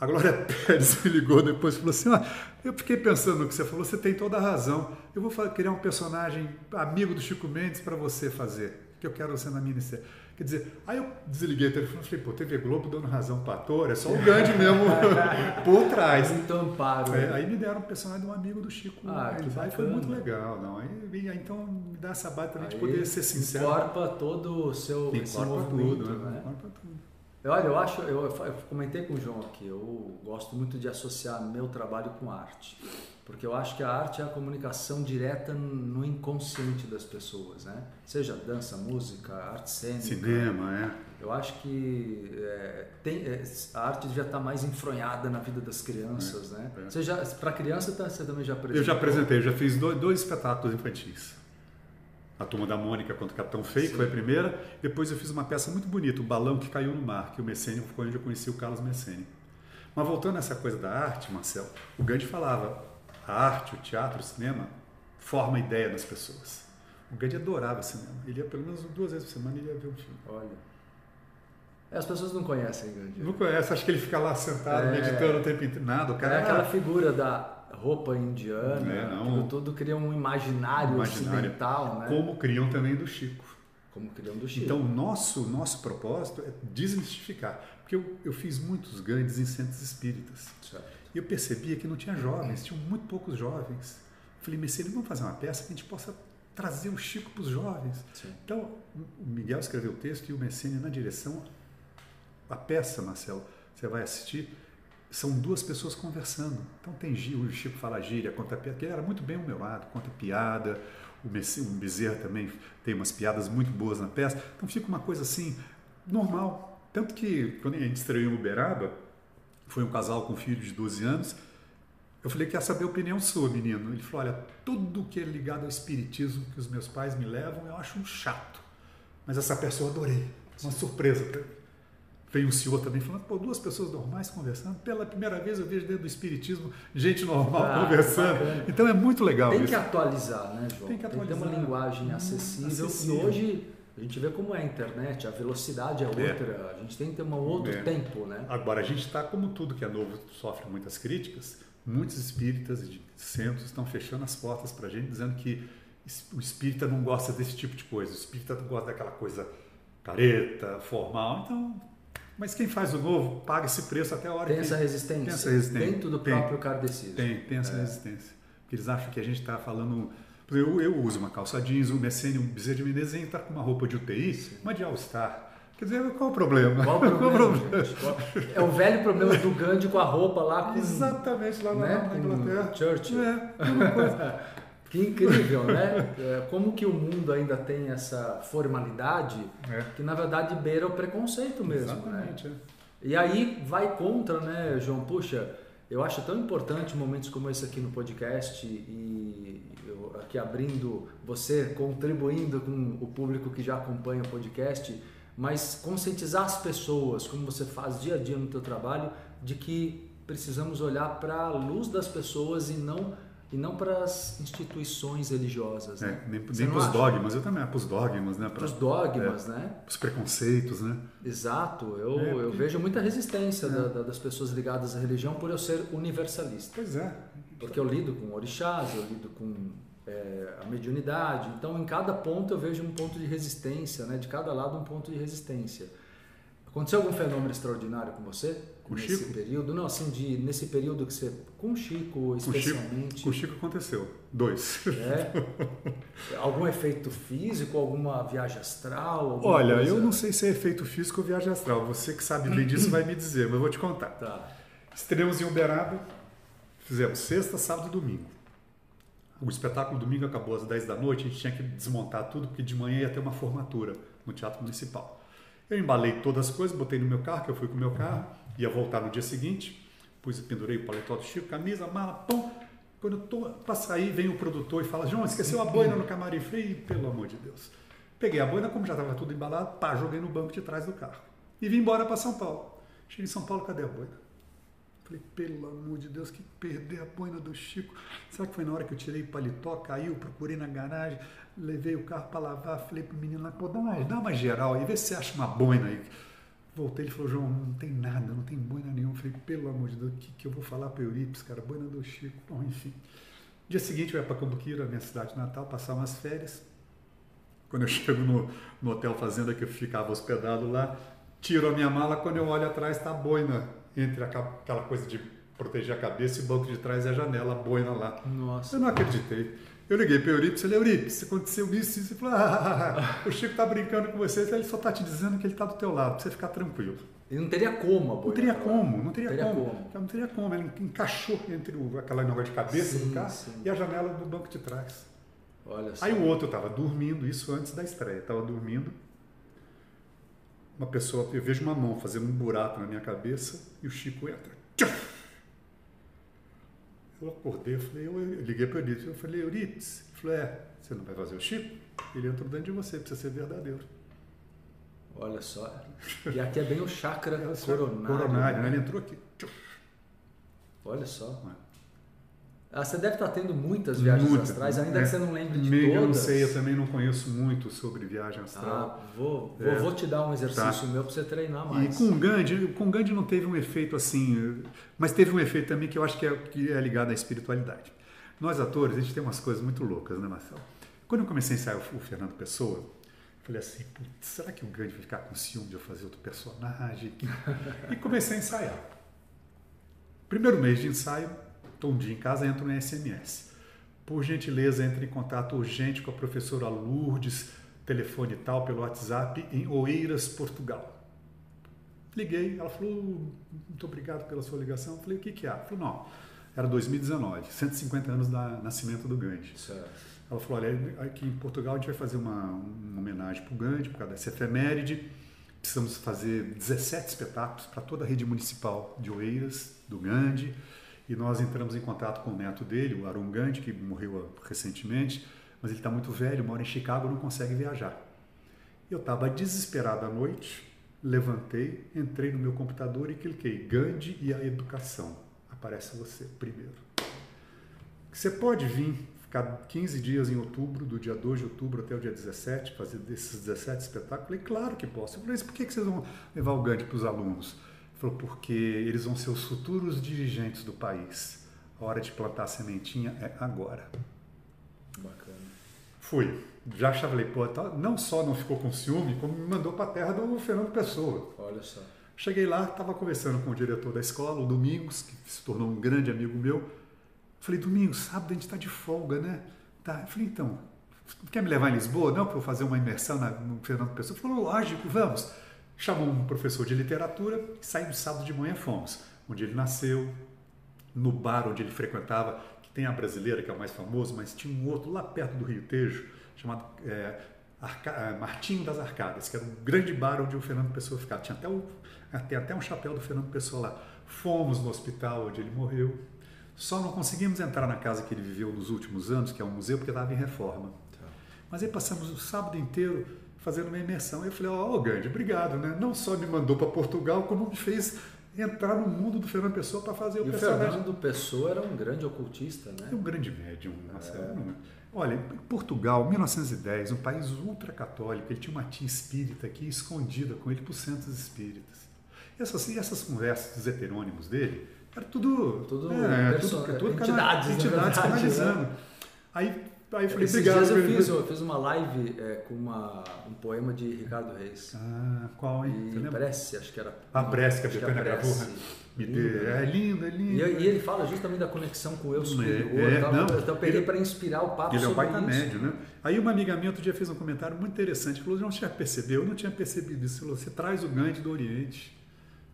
A Glória Pérez me ligou depois e falou assim: ó, eu fiquei pensando no que você falou, você tem toda a razão. Eu vou criar um personagem amigo do Chico Mendes para você fazer, que eu quero você na minissérie. Quer dizer, aí eu desliguei o telefone e falei, pô, TV Globo dando razão para ator, é só o Gandhi mesmo por trás. Muito amparo. É, né? aí me deram um personagem de um amigo do Chico Ah. Aí foi muito legal. Não. Aí, aí, então me dá essa bata também de Aí poder ser sincero. Incorpora todo o seu Incorpora movimento, tudo, né? né? Incorpora tudo. Olha, eu acho, eu, eu comentei com o João aqui, eu gosto muito de associar meu trabalho com arte, porque eu acho que a arte é a comunicação direta no inconsciente das pessoas, né? Seja dança, música, arte cênica. Cinema, é. Eu acho que é, tem, é, a arte devia estar mais enfronhada na vida das crianças, né? é. Você já, para criança tá- você também já apresentou? Eu já apresentei, eu já fiz dois, dois espetáculos infantis. A Turma da Mônica contra o Capitão Fei, que foi a primeira. Depois eu fiz uma peça muito bonita, O Balão que Caiu no Mar, que o Messene foi onde eu conheci o Carlos Messene. Mas voltando a essa coisa da arte, Marcelo, o Gandhi falava, a arte, o teatro, o cinema, forma a ideia das pessoas. O Gandhi adorava cinema. Ele ia pelo menos duas vezes por semana ele ia ver um filme. Olha. É, As pessoas não conhecem Gandhi. Não conhece, acho que ele fica lá sentado, É. meditando o tempo inteiro. Nada, o cara É era- aquela figura da roupa indiana, É, não. tudo cria um imaginário, Imaginário. ocidental, né? como criam também do Chico. Como criam do Chico. Então, o nosso, nosso propósito é desmistificar. Porque eu, eu fiz muitos grandes em centros espíritas. Certo. E eu percebia que não tinha jovens, tinham muito poucos jovens. Eu falei, Mercedes, vamos fazer uma peça que a gente possa trazer o Chico para os jovens. Sim. Então, o Miguel escreveu o texto e o Messene na direção. A peça, Marcelo, você vai assistir, são duas pessoas conversando. Então tem gí- o Chico fala gíria, conta piada, que ele era muito bem humorado, conta piada. O, Bezerra também tem umas piadas muito boas na peça. Então fica uma coisa assim, normal. Tanto que quando a gente estreou em Uberaba, foi um casal com filho de 12 anos, eu falei, quer saber a opinião sua, menino? Ele falou, olha, tudo que é ligado ao espiritismo que os meus pais me levam, eu acho um chato. Mas essa pessoa eu adorei. Uma surpresa para mim. Veio um senhor também falando, pô, duas pessoas normais conversando. Pela primeira vez eu vejo dentro do espiritismo gente normal Ah, conversando. Então é muito legal Tem isso. que atualizar, né, João? Tem que ter uma atualizar. linguagem acessível. Acessível. E hoje a gente vê como é a internet, a velocidade é outra, a gente tem que ter um outro É. tempo, né? Agora, a gente está, como tudo que é novo sofre muitas críticas, muitos espíritas de centros estão fechando as portas para a gente, dizendo que o espírita não gosta desse tipo de coisa, o espírita não gosta daquela coisa careta, formal. Então, mas quem faz o novo paga esse preço até a hora Tem que essa resistência, tem essa resistência. dentro do Tem. próprio kardecismo. tem, tem essa É. resistência. Porque eles acham que a gente está falando. Eu, eu uso uma calça jeans, o Messene, o Bezerra de Menezes está com uma roupa de UTI, uma de All-Star. Quer dizer, qual o problema? Qual o problema? Qual- É o velho problema do Gandhi com a roupa lá com, Exatamente, lá na, né, na Inglaterra. Churchill. É, mesma coisa. Que incrível, né? É, Como que o mundo ainda tem essa formalidade É. que na verdade beira o preconceito mesmo, né? Exatamente. é. E aí vai contra, né, João? Puxa, eu acho tão importante momentos como esse aqui no podcast e eu aqui abrindo, você contribuindo com o público que já acompanha o podcast, mas conscientizar as pessoas, como você faz dia a dia no teu trabalho, de que precisamos olhar para a luz das pessoas e não e não para as instituições religiosas, É, né? nem para os dogmas, eu também, para os dogmas, né? Para os dogmas, né? os preconceitos, né? Exato, eu, É, eu vejo muita resistência da- da- das pessoas ligadas à religião por eu ser universalista. Pois é. Porque eu lido com orixás, eu lido com é, a mediunidade, então em cada ponto eu vejo um ponto de resistência, né? de cada lado um ponto de resistência. Aconteceu algum fenômeno extraordinário com você? Com nesse Chico? período? Não, assim, de, nesse período que você. Com o Chico, Com o Chico, especialmente. com o Chico aconteceu. Dois. É? Algum efeito físico, alguma viagem astral? alguma Olha, coisa? eu não sei se é efeito físico ou viagem astral. Você que sabe bem disso vai me dizer, mas eu vou te contar. Tá. Estreamos em Uberaba, fizemos sexta, sábado e domingo. O espetáculo domingo acabou às 10 da noite, a gente tinha que desmontar tudo, porque de manhã ia ter uma formatura no Teatro Municipal. Eu embalei todas as coisas, botei no meu carro, que eu fui com o meu carro, ia voltar no dia seguinte, pus, pendurei o paletó do Chico, camisa, mala, pão. Quando eu tô para sair, vem o produtor e fala, João, esqueceu a boina no camarim. Falei, "Ih, pelo amor de Deus. Peguei a boina, como já estava tudo embalado, pá, joguei no banco de trás do carro. E vim embora para São Paulo. Cheguei em São Paulo, cadê a boina? Falei, pelo amor de Deus, que perder a boina do Chico. Será que foi na hora que eu tirei o paletó, caiu, procurei na garagem, levei o carro para lavar, falei pro menino lá, pô, dá uma, dá uma geral aí, vê se acha uma boina aí. Voltei, ele falou, João, não tem nada, não tem boina nenhuma. Falei, pelo amor de Deus, o que, que eu vou falar para Eurípides, cara? Boina do Chico. Bom, enfim. Dia seguinte eu ia para Cambuquira, minha cidade natal, passar umas férias. Quando eu chego no, no hotel fazenda que eu ficava hospedado lá, tiro a minha mala, quando eu olho atrás está a boina, entre a aquela coisa de proteger a cabeça e o banco de trás é a janela, a boina lá. Nossa. Eu não acreditei. Eu liguei para o Eurípides, falei, Eurípides, aconteceu isso, isso. Ele falou, ah, o Chico está brincando com você, ele só está te dizendo que ele está do teu lado, para você ficar tranquilo. E não teria como a Não teria como, não teria, Teria como. como. Não teria como. Ele encaixou entre o, aquela negócio de cabeça Sim, do carro sim. e a janela do banco de trás. Olha só. Aí o outro estava dormindo, isso antes da estreia, estava dormindo. Uma pessoa, eu vejo uma mão fazendo um buraco na minha cabeça e o Chico entra. Tchuf! Eu acordei, eu falei, eu, liguei para o Eurípides, eu falei, ele falou, é, você não vai fazer o Chico? Ele entrou dentro de você, precisa ser verdadeiro. Olha só. E aqui é bem o chakra só- coronário. Coronário, né? né? Ele entrou aqui. Olha só. Ah, você deve estar tendo muitas viagens Muitas, astrais, ainda é. que você não lembre de Meio, todas. Eu não sei, eu também não conheço muito sobre viagem astral. Ah, vou, É. vou te dar um exercício Tá. meu para você treinar E mais. com o Gandhi, com o Gandhi não teve um efeito assim, mas teve um efeito também que eu acho que é, que é ligado à espiritualidade. Nós atores, a gente tem umas coisas muito loucas, né, Marcelo? Quando eu comecei a ensaiar o Fernando Pessoa, eu falei assim, "Putz, será que o Gandhi vai ficar com ciúme de eu fazer outro personagem? e comecei a ensaiar. Primeiro mês de ensaio, estou um dia em casa, entro no SMS. Por gentileza, entre em contato urgente com a professora Lourdes, telefone tal, pelo WhatsApp, em Oeiras, Portugal. Liguei, ela falou, muito obrigado pela sua ligação. Eu falei, o que que há? Ela falou, não, era 2019, 150 anos do nascimento do Gandhi. Certo. Ela falou, olha, aqui em Portugal a gente vai fazer uma, uma homenagem para o Gandhi, por causa dessa efeméride. Precisamos fazer 17 espetáculos para toda a rede municipal de Oeiras, do Gandhi. E nós entramos em contato com o neto dele, o Arun Gandhi, que morreu recentemente, mas ele está muito velho, mora em Chicago, não consegue viajar. Eu estava desesperado à noite, levantei, entrei no meu computador e cliquei Gandhi e a educação. Aparece você primeiro. Você pode vir ficar 15 dias em outubro, do dia 2 de outubro até o dia 17, fazer desses 17 espetáculos? Falei, claro que posso. Eu falei, por que vocês vão levar o Gandhi para os alunos? Falou, porque eles vão ser os futuros dirigentes do país. A hora de plantar a sementinha é agora. Bacana. Fui. Já falei, pô, tá- não só não ficou com ciúme, como me mandou para a terra do Fernando Pessoa. Olha só. Cheguei lá, estava conversando com o diretor da escola, o Domingos, que se tornou um grande amigo meu. Falei, Domingos, sábado a gente está de folga, né? Tá. Eu falei, então, quer me levar em Lisboa? Não, para eu fazer uma imersão na, no Fernando Pessoa. Ele falou, lógico, vamos. Chamou um professor de literatura e saímos sábado de manhã fomos. Onde ele nasceu, no bar onde ele frequentava, que tem a brasileira, que é o mais famoso, mas tinha um outro lá perto do Rio Tejo, chamado é, Arca- é, Martinho das Arcadas, que era um grande bar onde o Fernando Pessoa ficava. Tinha até, o, tem até um chapéu do Fernando Pessoa lá. Fomos no hospital onde ele morreu. Só não conseguimos entrar na casa que ele viveu nos últimos anos, que é um museu, porque estava em reforma. Tá. Mas aí passamos o sábado inteiro fazendo uma imersão. Eu falei, ó, oh, Gandhi, obrigado, né? Não só me mandou para Portugal, como me fez entrar no mundo do Fernando Pessoa para fazer E o o personagem. Fernando Pessoa era um grande ocultista, né? É um grande médium, Marcelo. é? Olha, em Portugal, 1910, um país ultracatólico, ele tinha uma tia espírita aqui escondida com ele por centros espíritas. E essas, e essas conversas dos heterônimos dele, era tudo, Tudo é, perso- tudo, tudo entidades, entidades verdade, canalizando. Aí Aí eu falei, Esses obrigado. dias eu fiz, eu fiz uma live é, com uma, um poema de Ricardo Reis. Ah, qual, hein? E prece, acho que era. A prece que a Betânia gravou, prece. né? Me Lindo, né? É lindo, é lindo. E, e ele fala justamente da conexão com o eu superior. É, é, tal. não, então eu peguei para inspirar o papo Ele é um sobre isso. médio, né? Aí uma amiga minha outro dia fez um comentário muito interessante. Falou, não tinha percebido, eu não tinha percebido isso. Falou, você traz o Gandhi do Oriente,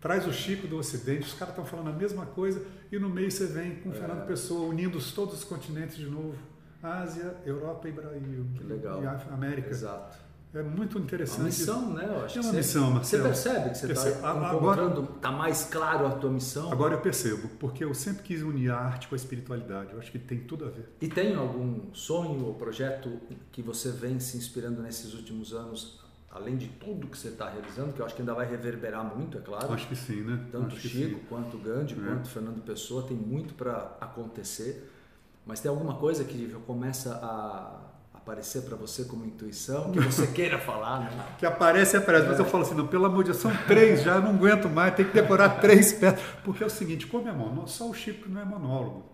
traz o Chico do Ocidente, os caras estão falando a mesma coisa e no meio você vem com o É. Fernando Pessoa unindo os- todos os continentes de novo. Ásia, Europa e Brasil. Que legal. E América. Exato. É muito É uma interessante. missão, né? Eu acho É que uma você, missão, Marcelo. Você percebe que você está Agora- encontrando, está mais claro a tua missão. Agora eu percebo, porque eu sempre quis unir a arte com a espiritualidade. Eu acho que tem tudo a ver. E tem algum sonho ou projeto que você vem se inspirando nesses últimos anos, além de tudo que você está realizando, que eu acho que ainda vai reverberar muito, é claro. Acho que sim, né? Tanto acho Chico quanto Gandhi, É. quanto Fernando Pessoa, tem muito para acontecer. Mas tem alguma coisa que já começa a aparecer para você como intuição, que você queira falar, né? Que aparece, aparece. Mas eu falo assim, não, pelo amor de Deus, são três já, não aguento mais, tem que decorar três peças. Porque é o seguinte, como é monólogo, só o Chico não é monólogo.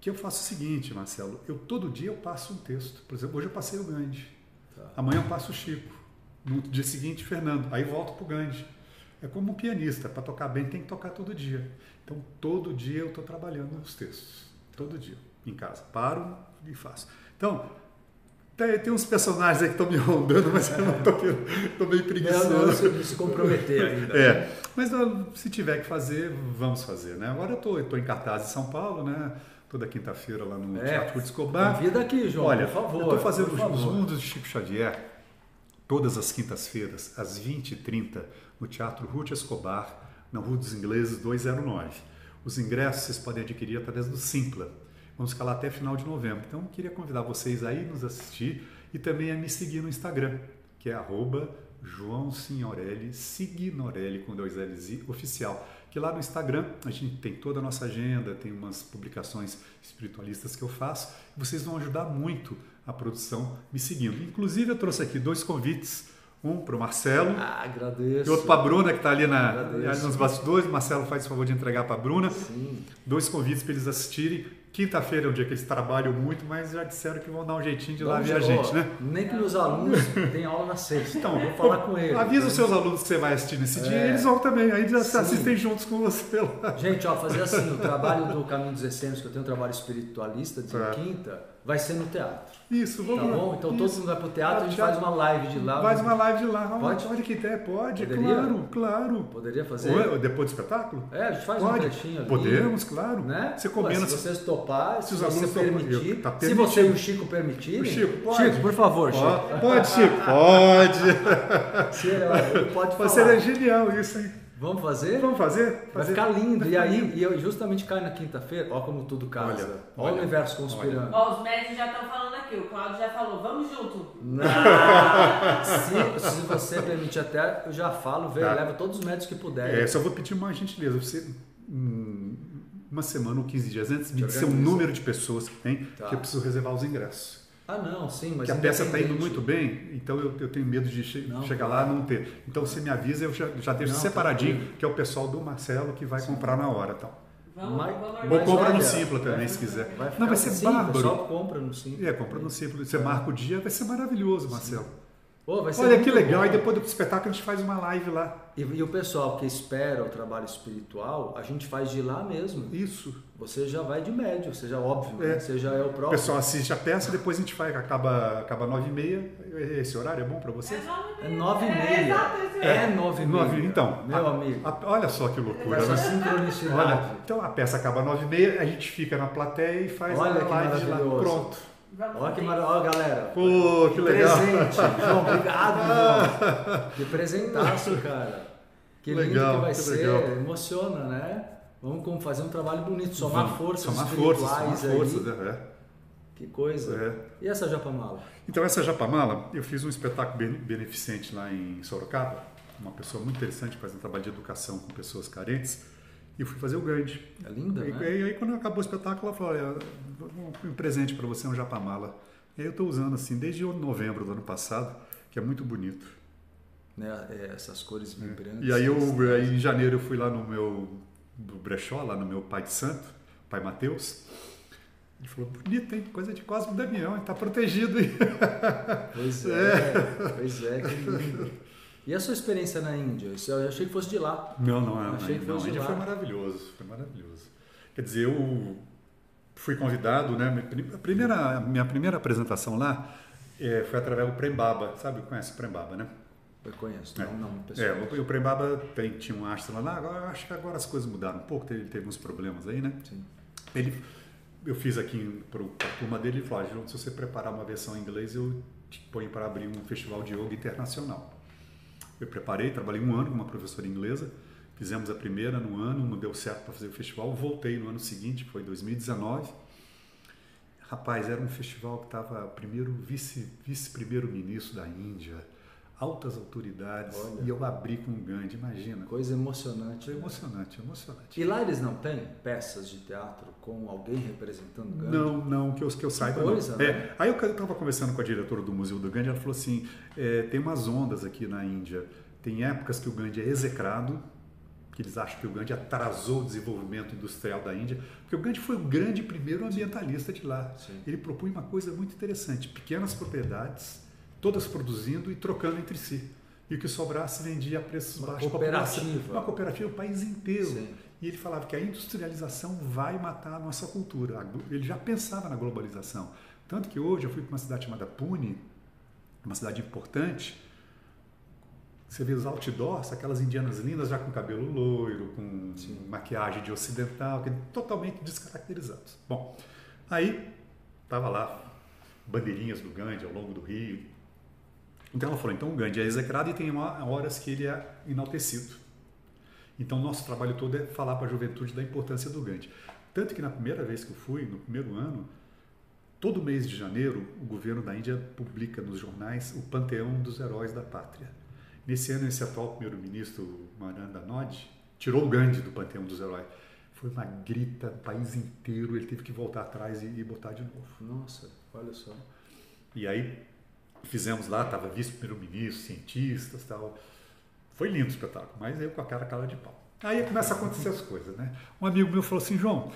Que eu faço o seguinte, Marcelo, eu todo dia eu passo um texto. Por exemplo, hoje eu passei o Gandhi. Tá. Amanhã eu passo o Chico. No dia seguinte, Fernando. Aí volto pro Gandhi. É como um pianista, para tocar bem tem que tocar todo dia. Então, todo dia eu estou trabalhando os textos. Todo dia, em casa. Paro e faço. Então, tem, tem uns personagens aí que estão me rondando, mas eu não estou meio Não, não, preguiçoso. se, se comprometer ainda. É, mas se tiver que fazer, vamos fazer, né? Agora eu estou em cartaz em São Paulo, né? Toda quinta-feira lá no É, Teatro Ruth Escobar. Convida aqui, João, Olha, por favor. eu estou fazendo os mundos de Chico Xavier todas as quintas-feiras, às 20h30, no Teatro Ruth Escobar, na Rua dos Ingleses 209. Os ingressos vocês podem adquirir através do Simpla. Vamos ficar lá até final de novembro. Então, eu queria convidar vocês a ir nos assistir e também a me seguir no Instagram, que é arroba João Signorelli, Signorelli com dois L's e oficial. Que lá no Instagram a gente tem toda a nossa agenda, tem umas publicações espiritualistas que eu faço. Vocês vão ajudar muito a produção me seguindo. Inclusive eu trouxe aqui dois convites, um para o Marcelo Ah, agradeço. e outro para a Bruna que está ali, na, Agradeço. nos bastidores. O Marcelo faz o favor de entregar para a Bruna. Sim. Dois convites para eles assistirem. Quinta-feira é um dia que eles trabalham muito, mas já disseram que vão dar um jeitinho de lá ver a gente, né? Nem que meus alunos têm aula na sexta. Então, vou falar com eles. Avisa os seus alunos que você vai assistir nesse dia É. e eles vão também. Aí eles Sim. assistem juntos com você lá. Gente, ó, fazer assim, o trabalho do Caminho dos Essênios, que eu tenho um trabalho espiritualista de Tá. quinta, vai ser no teatro. Isso, Tá vamos lá. bom? Então todo mundo vai pro teatro, a gente faz uma live de lá. Faz uma live de lá. Pode? Pode que ideia, pode, Poderia? claro, claro. Poderia fazer? Ou é depois do espetáculo? É, a gente faz um Pode. trechinho ali. Podemos, claro. Né? Você combina. se vocês toparem, se, se os alunos permitir. tá se você e o Chico permitirem. O Chico, pode. Chico, por favor, Chico. Pode, pode, Chico, pode. Se ele, ele pode falar. Seria genial isso, hein? Vamos fazer? Vamos fazer? Vai fazer? ficar lindo. Vai E ficar aí, lindo. e eu justamente cai na quinta-feira, ó como tudo casa. Olha, Olha, o olha, universo conspirando. Ó, os médicos já estão falando aqui. O Claudio já falou, vamos junto. Não. se, se você permitir até, eu já falo, vem, Tá. leva todos os médicos que puderem. É, só vou pedir uma gentileza. Você, hum, uma semana ou 15 dias antes, me dizer o número de pessoas que tem, Tá. que eu preciso reservar os ingressos. Ah, não, sim, mas que a peça está indo muito bem, então eu, eu tenho medo de che- Não, chegar lá e não ter. Então você me avisa, eu já, já deixo Não, separadinho, tranquilo. que é o pessoal do Marcelo que vai comprar na hora. Então. Vamos, Mas- Ou compra no Simpla também, vai- se quiser. Vai não, vai ser sim, O bárbaro. pessoal compra no Simpla. É, compra no Simpla. Você marca o dia, vai ser maravilhoso, Marcelo. Pô, vai ser Olha que legal, bom. e depois do espetáculo a gente faz uma live lá. E, e o pessoal que espera o trabalho espiritual, a gente faz de lá mesmo. Isso. Você já vai de médio, seja óbvio, É. né? você já é o O próprio. pessoal assiste a peça, depois a gente faz, acaba, acaba 9 e meia. Esse horário é bom para você? É nove e É meia. e É, meia. exato, esse É nove e meia. Nove, então. Meu a- amigo. a- olha só que loucura, Essa né? sincronicidade. Olha, então a peça acaba às 9 e meia, a gente fica na plateia e faz Olha a que live de lá. Pronto. Olha que maravilha, Ó, galera. Pô, que legal. Presente. João, obrigado, João. Que presentaço, cara. Que lindo Legal, que vai que ser. legal. Emociona, né? Vamos fazer um trabalho bonito, somar Vamos, forças somar forças, somar aí. forças, né? Que coisa. É. E essa japamala? Então, essa Japamala, eu fiz um espetáculo bene- beneficente lá em Sorocaba. Uma pessoa muito interessante fazendo trabalho de educação com pessoas carentes. E eu fui fazer o Gandhi. É linda, E né? aí, aí, quando acabou o espetáculo, ela falou: olha, um, presente para você, um Japamala. E aí eu estou usando assim desde novembro do ano passado, que é muito bonito. Né, é, Essas cores vibrantes. E aí, eu, aí em janeiro eu fui lá no meu do brechó, lá no meu pai de santo, pai Mateus. Ele falou, bonito, hein? Coisa de Cosme Damião, está protegido. Hein? Pois é, pois é, que lindo. E a sua experiência na Índia? Eu achei que fosse de lá. Não, não, é. Achei que não, fosse a de Índia lá. foi maravilhoso, foi maravilhoso. Quer dizer, eu fui convidado, né? A primeira, minha primeira apresentação lá é, foi através do Prembaba, sabe? Conhece o Prembaba, né? Eu conheço, É. não, não, É, pessoal. o, o Prembaba tem, tinha um astro lá, agora, eu acho que agora as coisas mudaram um pouco, teve, teve uns problemas aí, né? Sim. Ele, eu fiz aqui para a turma dele, ele falou, ah, se você preparar uma versão em inglês, eu te ponho para abrir um festival de yoga internacional. Preparei, trabalhei um ano com uma professora inglesa, fizemos a primeira no ano, não deu certo para fazer o festival, voltei no ano seguinte, foi 2019. Rapaz, era um festival que estava primeiro vice, vice-primeiro-ministro da Índia, altas autoridades, Olha. e eu abri com o Gandhi, imagina. Coisa emocionante. Foi emocionante, emocionante. E lá eles não têm peças de teatro com alguém representando o Gandhi? Não, não, que eu, que eu saiba coisa, não. né? É, aí eu estava conversando com a diretora do Museu do Gandhi, ela falou assim, é, tem umas ondas aqui na Índia, tem épocas que o Gandhi é execrado, que eles acham que o Gandhi atrasou o desenvolvimento industrial da Índia, porque o Gandhi foi o grande primeiro ambientalista de lá. Sim. Ele propunha uma coisa muito interessante, pequenas propriedades, todas produzindo e trocando entre si. E o que sobrasse vendia a preços Uma baixos. cooperativa. Uma cooperativa, o país inteiro. Sim. E ele falava que a industrialização vai matar a nossa cultura. Ele já pensava na globalização. Tanto que hoje eu fui para uma cidade chamada Pune, uma cidade importante. Você vê os outdoors, aquelas indianas lindas já com cabelo loiro, com Sim. maquiagem de ocidental, totalmente descaracterizados. Bom, aí estava lá bandeirinhas do Gandhi ao longo do rio. Então ela falou, então o Gandhi é execrado e tem uma- horas que ele é enaltecido. Então, nosso trabalho todo é falar para a juventude da importância do Gandhi. Tanto que na primeira vez que eu fui, no primeiro ano, todo mês de janeiro, o governo da Índia publica nos jornais o Panteão dos Heróis da Pátria. Nesse ano, esse atual primeiro-ministro, Narendra Modi, tirou o Gandhi do Panteão dos Heróis. Foi uma grita, o país inteiro, ele teve que voltar atrás e, e botar de novo. Nossa, olha só. E aí fizemos lá, estava vice-primeiro-ministro, cientistas tal. Foi lindo o espetáculo, mas eu com a cara cara de pau. Aí começa a acontecer as coisas, né? Um amigo meu falou assim, João,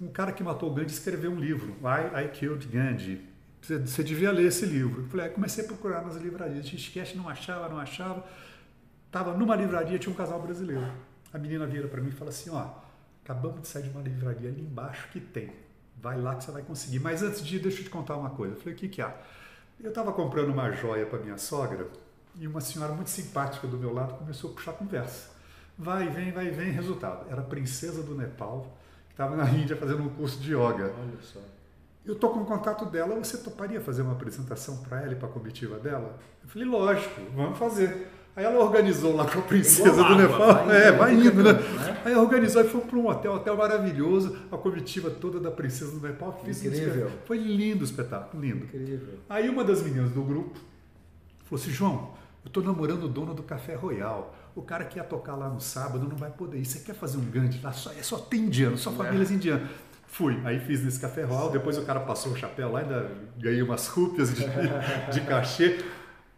um cara que matou o Gandhi escreveu um livro, I, I Killed Gandhi. Você, você devia ler esse livro. Eu falei, aí comecei a procurar nas livrarias. Esquece, não achava, não achava. Tava numa livraria, tinha um casal brasileiro. A menina vira para mim e fala assim, ó, acabamos de sair de uma livraria ali embaixo que tem. Vai lá que você vai conseguir. Mas antes de ir, deixa eu te contar uma coisa. Eu falei, o que que há? Eu estava comprando uma joia para minha sogra e uma senhora muito simpática do meu lado começou a puxar conversa. Vai, vem, vai, vem. Resultado, era a princesa do Nepal que estava na Índia fazendo um curso de yoga. Olha só. Eu tô com o contato dela, você toparia fazer uma apresentação para ela e para a comitiva dela? Eu falei, lógico, vamos fazer. Aí ela organizou lá com a princesa Igual do água, Nepal. vai é, vai indo, né? né? Aí organizou e foi para um hotel, hotel maravilhoso, a comitiva toda da princesa do Nepal. Fiz um Incrível. espetáculo. Foi lindo o espetáculo, lindo. Incrível. Aí uma das meninas do grupo falou assim, João, eu tô namorando o dono do Café Royal. O cara que ia tocar lá no sábado não vai poder ir. Você quer fazer um Gandhi lá? Só, é só tem indiano, só É. famílias indianas. Fui, aí fiz nesse Café Royal, depois o cara passou o chapéu lá, ainda ganhei umas rúpias de, de cachê.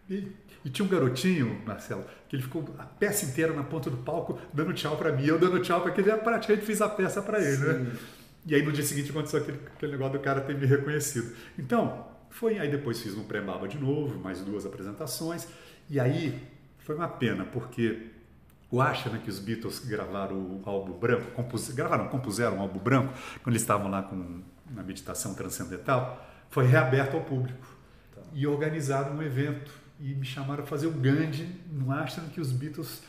E, e tinha um garotinho, Marcelo, que ele ficou a peça inteira na ponta do palco dando tchau para mim, eu dando tchau para ele, eu praticamente fiz a peça para ele, né? Sim. E aí no dia seguinte aconteceu aquele, aquele negócio do cara ter me reconhecido. Então, foi. Aí depois fiz um pré-baba de novo, mais duas apresentações. E aí foi uma pena, porque o Asha, né, que os Beatles gravaram o álbum branco, compus, gravaram, compuseram o álbum branco, quando eles estavam lá com, na meditação transcendental, foi reaberto ao público. Tá. E organizaram um evento. E me chamaram a fazer o Gandhi no Ashram que os Beatles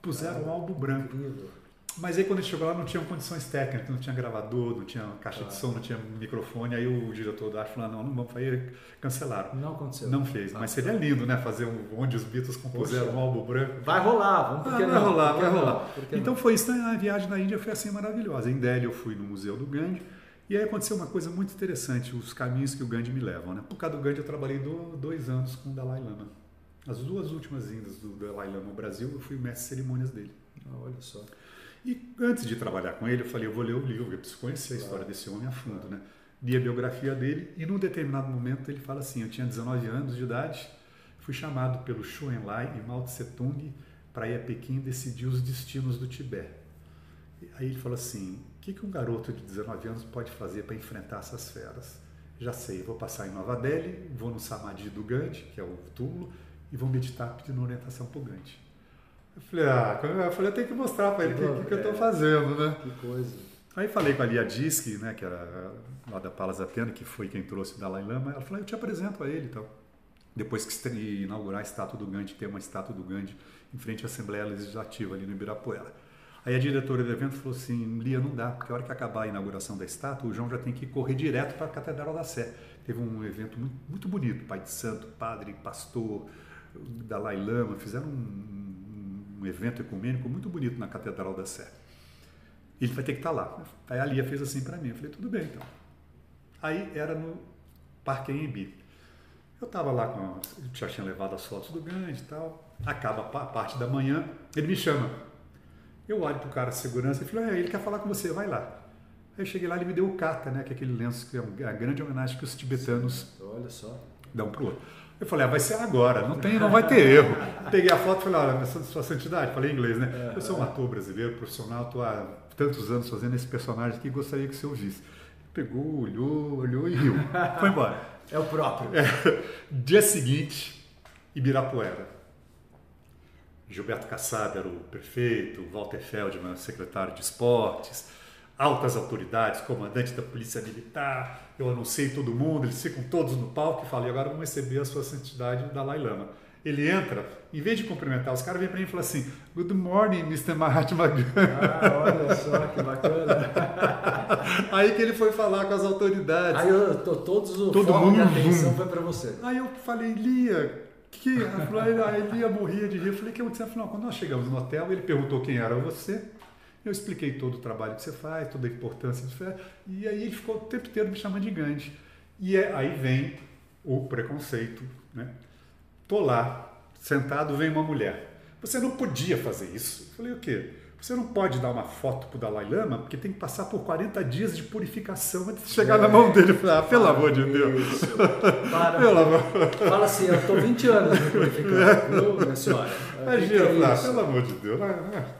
puseram o álbum branco. Incrível. Mas aí quando a gente chegou lá não tinham condições técnicas, não tinha gravador, não tinha caixa de som, não tinha microfone. Aí o diretor da Arte falou, "Ah, não, não vamos fazer, cancelaram. Não aconteceu. Não fez, Tá. mas seria lindo, né? Fazer um, onde os Beatles compuseram Poxa. um álbum branco. Vai rolar, vamos por Ah, vai não? rolar, vai não? rolar. Então não? foi isso, né? a viagem na Índia foi assim maravilhosa. Em Delhi eu fui no Museu do Gandhi e aí aconteceu uma coisa muito interessante, os caminhos que o Gandhi me levam. Né? Por causa do Gandhi eu trabalhei do- dois anos com o Dalai Lama. As duas últimas vindas do Dalai Lama ao Brasil, eu fui mestre de cerimônias dele. Ah, olha só. E antes de trabalhar com ele, eu falei, eu vou ler o livro, eu preciso conhecer a história desse homem a fundo, né? Li a biografia dele e num determinado momento ele fala assim, eu tinha 19 anos de idade, fui chamado pelo Xu Enlai e Mao Tse Tung para ir a Pequim decidir os destinos do Tibete. Aí ele falou assim: que, que um garoto de 19 anos pode fazer para enfrentar essas feras? Já sei, vou passar em Nova Delhi, vou no Samadhi do Gandhi, que é o túmulo, e vou meditar pedindo orientação para o Gandhi. Eu falei, ah, eu falei, eu tenho que mostrar para ele o que, que, que, eu estou é, fazendo, né? Que coisa. Aí falei com a Lia Diski, né, que era lá da Palas Atena, que foi quem trouxe o Dalai Lama. Ela falou, eu te apresento a ele, então. Depois que inaugurar a estátua do Gandhi, tem uma estátua do Gandhi em frente à Assembleia Legislativa ali no Ibirapuera. Aí a diretora do evento falou assim, Lia, não dá, porque a hora que acabar a inauguração da estátua, o João já tem que correr direto para a Catedral da Sé. Teve um evento muito, bonito, pai de santo, padre, pastor, Dalai Lama, fizeram um, um evento ecumênico muito bonito na Catedral da Sé. Ele vai ter que estar tá lá. Aí a Lia fez assim para mim, eu falei, tudo bem então. Aí era no Parque Embi. Eu estava lá com. Já tinha levado as fotos do Gandhi e tal. Acaba a parte da manhã, ele me chama. Eu olho para o cara de segurança e falo, é, ele quer falar com você, vai lá. Aí eu cheguei lá, ele me deu o kata, né, que é aquele lenço que é a grande homenagem que os tibetanos Olha só. dão para o outro. Eu falei, ah, vai ser agora, não tem, não vai ter erro. Peguei a foto e falei, olha, sua santidade, falei em inglês, né? Eu sou um ator brasileiro, profissional, estou há tantos anos fazendo esse personagem aqui, gostaria que você ouvisse. Pegou, olhou, olhou e riu. Foi embora. É o próprio. É. Dia seguinte, Ibirapuera. Gilberto Kassab era o prefeito, Walter Feldman, secretário de esportes, altas autoridades, comandante da Polícia Militar. Eu anunciei todo mundo, eles ficam todos no palco e falei: agora vamos receber a sua santidade, o Dalai Lama. Ele entra, em vez de cumprimentar os caras, vem para mim e fala assim: Good morning, Mr. Mahatma Gandhi. Ah, olha só que bacana. Aí que ele foi falar com as autoridades. Aí eu, tô, todos o Todo mundo, de atenção foi para você. Aí eu falei: Lia, que? Aí Lia morria de rir. Eu falei: que aconteceu? Falei, quando nós chegamos no hotel, ele perguntou quem era você. Eu expliquei todo o trabalho que você faz, toda a importância de fé. E aí ele ficou o tempo inteiro me chamando de Gandhi. E é, aí vem o preconceito, né? Tô lá, sentado, vem uma mulher. Você não podia fazer isso. Eu falei, o quê? Você não pode dar uma foto pro Dalai Lama, porque tem que passar por 40 dias de purificação antes de chegar é, na mão dele. ah, pelo amor de Deus. Para. pelo amor. Fala assim, eu estou 20 anos me purificando, é. minha senhora? Imagina, é ah, pelo amor de Deus.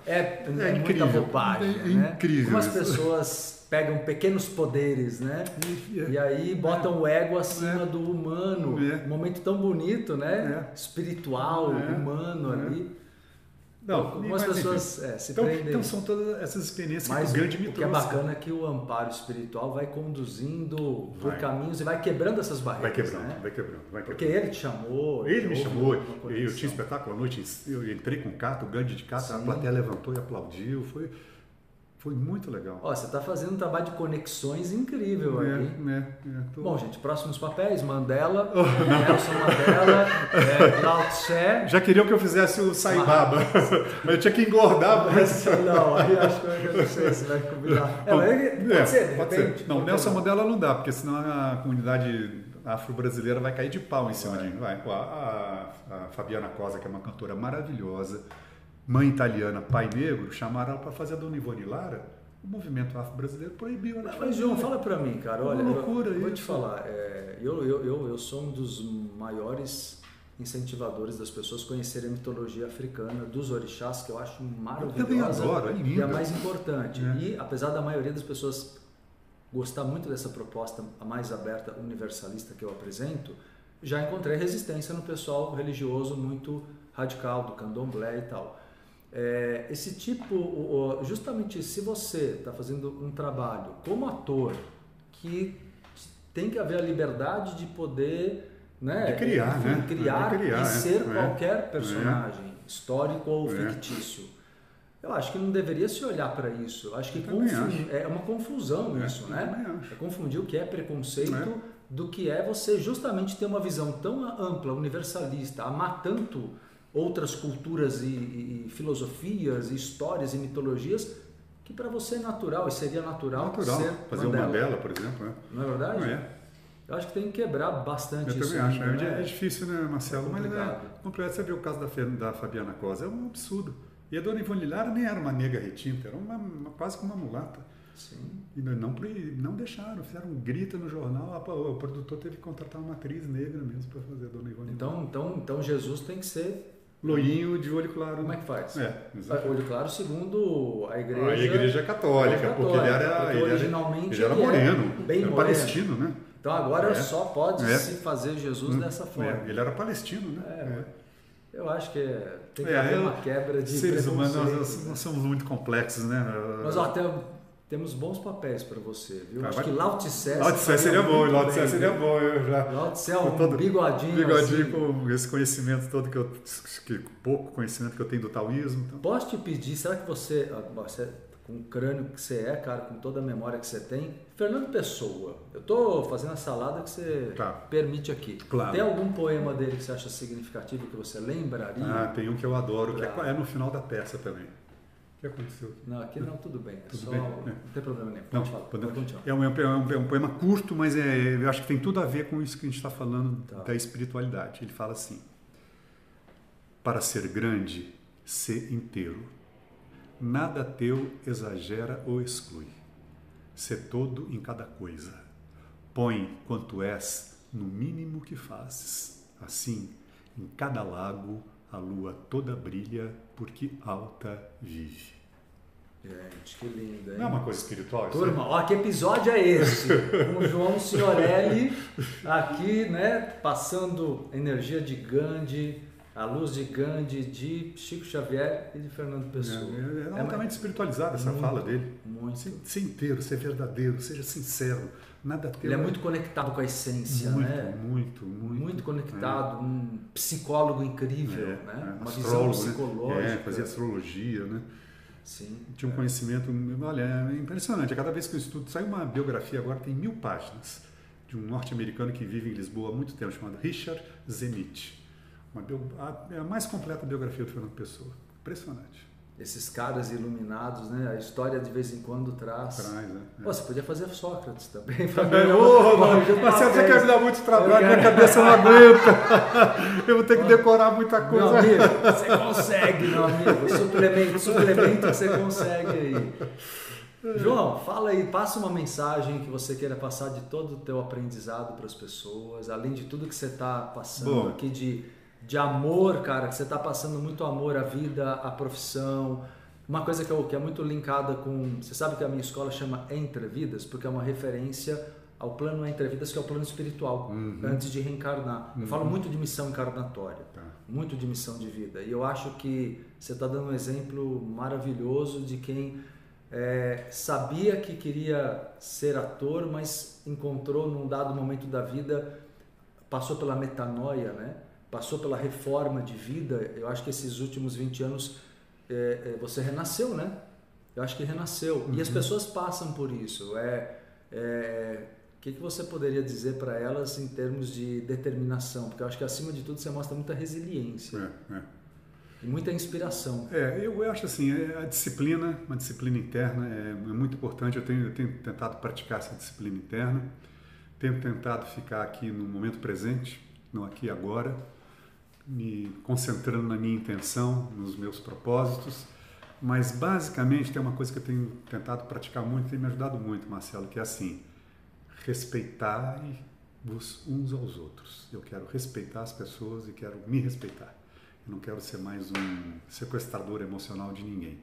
É, é, é incrível. muita bobagem, é, né? incrível. Como as pessoas pegam pequenos poderes, né? E, e aí botam o ego acima é. do humano. É. Um momento tão bonito, né? É. Espiritual, é. humano é. ali. Não, algumas pessoas é, se então, prendem. Então são todas essas experiências Mas que o grande me O que é bacana é que o amparo espiritual vai conduzindo vai. por caminhos e vai quebrando essas barreiras. Vai quebrando, né? vai quebrando, vai quebrando. Porque ele te chamou. Ele me chamou, eu tinha espetáculo à noite, eu entrei com o Cato, o Gandhi de Cato, a plateia levantou e aplaudiu. Foi, foi muito legal. Ó, você está fazendo um trabalho de conexões incrível é, aqui. É, é, tô... Bom, gente, próximos papéis: Mandela, oh. Nelson Mandela, é, Lao Tse. Já queriam que eu fizesse o Saibaba, mas eu tinha que engordar. Mas... Não, aí acho que eu não sei se vai combinar. É, pode é, ser, de pode repente. Ser. Não, Nelson Mandela não dá, porque senão a comunidade afro-brasileira vai cair de pau em cima de mim. Vai. A, a, a Fabiana Cosa, que é uma cantora maravilhosa mãe italiana, pai negro, chamaram ela para fazer a Dona Ivone Lara. O movimento afro-brasileiro proibiu ela. Mas, João, fala para mim, cara. Olha, uma loucura eu, vou te falar. É, eu, eu, eu, eu sou um dos maiores incentivadores das pessoas conhecerem a mitologia africana dos orixás, que eu acho maravilhosa. Eu também adoro, é E a mais importante. É. E apesar da maioria das pessoas gostar muito dessa proposta a mais aberta, universalista que eu apresento, já encontrei resistência no pessoal religioso muito radical, do candomblé e tal. É, esse tipo, justamente se você está fazendo um trabalho como ator, que tem que haver a liberdade de poder né, de criar, enfim, né? criar, criar, e é. ser é, qualquer personagem, histórico ou é. fictício. Eu acho que não deveria se olhar para isso. Eu acho que é uma confusão é, isso, né? É confundir o que é preconceito do que é você justamente ter uma visão tão ampla, universalista, amar tanto outras culturas e, e, filosofias, e histórias e mitologias que para você é natural e seria natural, natural. ser fazer uma Mandela, por exemplo. Né? Não é verdade? Não é. Eu acho que tem que quebrar bastante Eu isso. Eu também acho. Né? É, é difícil, né, Marcelo? É Mas é complicado. Você vê o caso da, da Fabiana Cosa, é um absurdo. E a dona Ivone Lara nem era uma nega retinta, era uma, uma quase como uma mulata. Sim. E não, não deixaram, fizeram um grito no jornal, o produtor teve que contratar uma atriz negra mesmo para fazer a dona Ivone então, Lara. Então, então Jesus tem que ser Loinho de olho claro. Como é que faz? É, exato. Olho claro segundo a igreja. A igreja católica, Igreja porque ele era, católica, porque ele originalmente ele era ele era moreno, bem era moreno. palestino, né? Então agora É. só pode É. se fazer Jesus dessa forma. É, ele era palestino, né? É. Eu acho que é- tem que É, haver uma quebra de Seres humanos, nós, nós- somos muito complexos, né? Mas ó, tem- temos bons papéis para você, viu? Ah, acho que Lao Tse Lao Tse faria seria bom, Lao Tse seria viu? bom, eu já... Lao Tse é com um todo- bigodinho, Bigodinho assim. com esse conhecimento todo que eu... Que pouco conhecimento que eu tenho do taoísmo. Então. Posso te pedir, será que você, ah, você, com o crânio que você é, cara, com toda a memória que você tem, Fernando Pessoa, eu tô fazendo a salada que você Tá. permite aqui. Claro. Tem algum poema dele que você acha significativo que você lembraria? Ah, tem um que eu adoro, que é, é no final da peça também. O que aconteceu aqui? Não, aqui não, tudo bem. É Tudo só, bem? É. Não tem problema nenhum. Não, Pode falar, podemos- pode continuar. É um, é, um, é um poema curto, mas é, eu acho que tem tudo a ver com isso que a gente está falando Tá. da espiritualidade. Ele fala assim: Para ser grande, ser inteiro. Nada teu exagera ou exclui. Ser todo em cada coisa. Põe quanto és no mínimo que fazes. Assim, em cada lago a lua toda brilha, porque alta vive. Gente, que lindo, hein? Não é uma coisa espiritual? isso Turma, ó, que episódio é esse? Com o João Signorelli aqui, né? Passando energia de Gandhi, a luz de Gandhi, de Chico Xavier e de Fernando Pessoa. É, é, é altamente espiritualizada essa muito, fala dele. Muito. Ser, ser inteiro, ser verdadeiro, seja sincero. Nada teu. Ele é muito conectado com a essência, muito, né? muito, muito. Muito conectado, um psicólogo incrível, É, né? é, Uma visão né? psicológica. É, fazia astrologia, né? Sim. Tinha um conhecimento, olha, é impressionante. A cada vez que eu estudo, sai uma biografia agora, tem mil páginas, de um norte-americano que vive em Lisboa há muito tempo, chamado Richard Zenit. A, é a mais completa biografia do Fernando Pessoa. Impressionante. Esses caras iluminados, né? A história de vez em quando traz. Traz, né? Pô, você podia fazer Sócrates também. É, ô, Marcelo, você quer me dar muito trabalho, minha cabeça não aguenta. Eu vou ter que decorar muita Meu coisa. amigo, você consegue, meu amigo. Suplemento, suplemento que você consegue aí. João, fala aí, passa uma mensagem que você queira passar de todo o teu aprendizado para as pessoas, além de tudo que você está passando Bom. aqui de, de amor, cara, que você está passando muito amor à vida, à profissão. Uma coisa que, eu, que é muito linkada com. Você sabe que a minha escola chama Entre Vidas, porque é uma referência ao plano Entre Vidas, que é o plano espiritual, antes de reencarnar. Eu falo muito de missão encarnatória Tá. muito de missão de vida. E eu acho que você está dando um exemplo maravilhoso de quem é, sabia que queria ser ator, mas encontrou num dado momento da vida, passou pela metanoia, né? Passou pela reforma de vida. Eu acho que esses últimos 20 anos é, é, você renasceu, né? Eu acho que renasceu. E as pessoas passam por isso. É, é, o que, que você poderia dizer para elas em termos de determinação? Porque eu acho que acima de tudo você mostra muita resiliência É, é. e muita inspiração. É, eu acho assim, é, a disciplina, uma disciplina interna é, é muito importante. Eu tenho, eu tenho tentado praticar essa disciplina interna, tenho tentado ficar aqui no momento presente, no aqui agora, me concentrando na minha intenção, nos meus propósitos. Mas basicamente tem uma coisa que eu tenho tentado praticar muito, tem me ajudado muito, Marcelo, que é assim: respeitai-vos uns aos outros. Eu quero respeitar as pessoas e quero me respeitar. Eu não quero ser mais um sequestrador emocional de ninguém.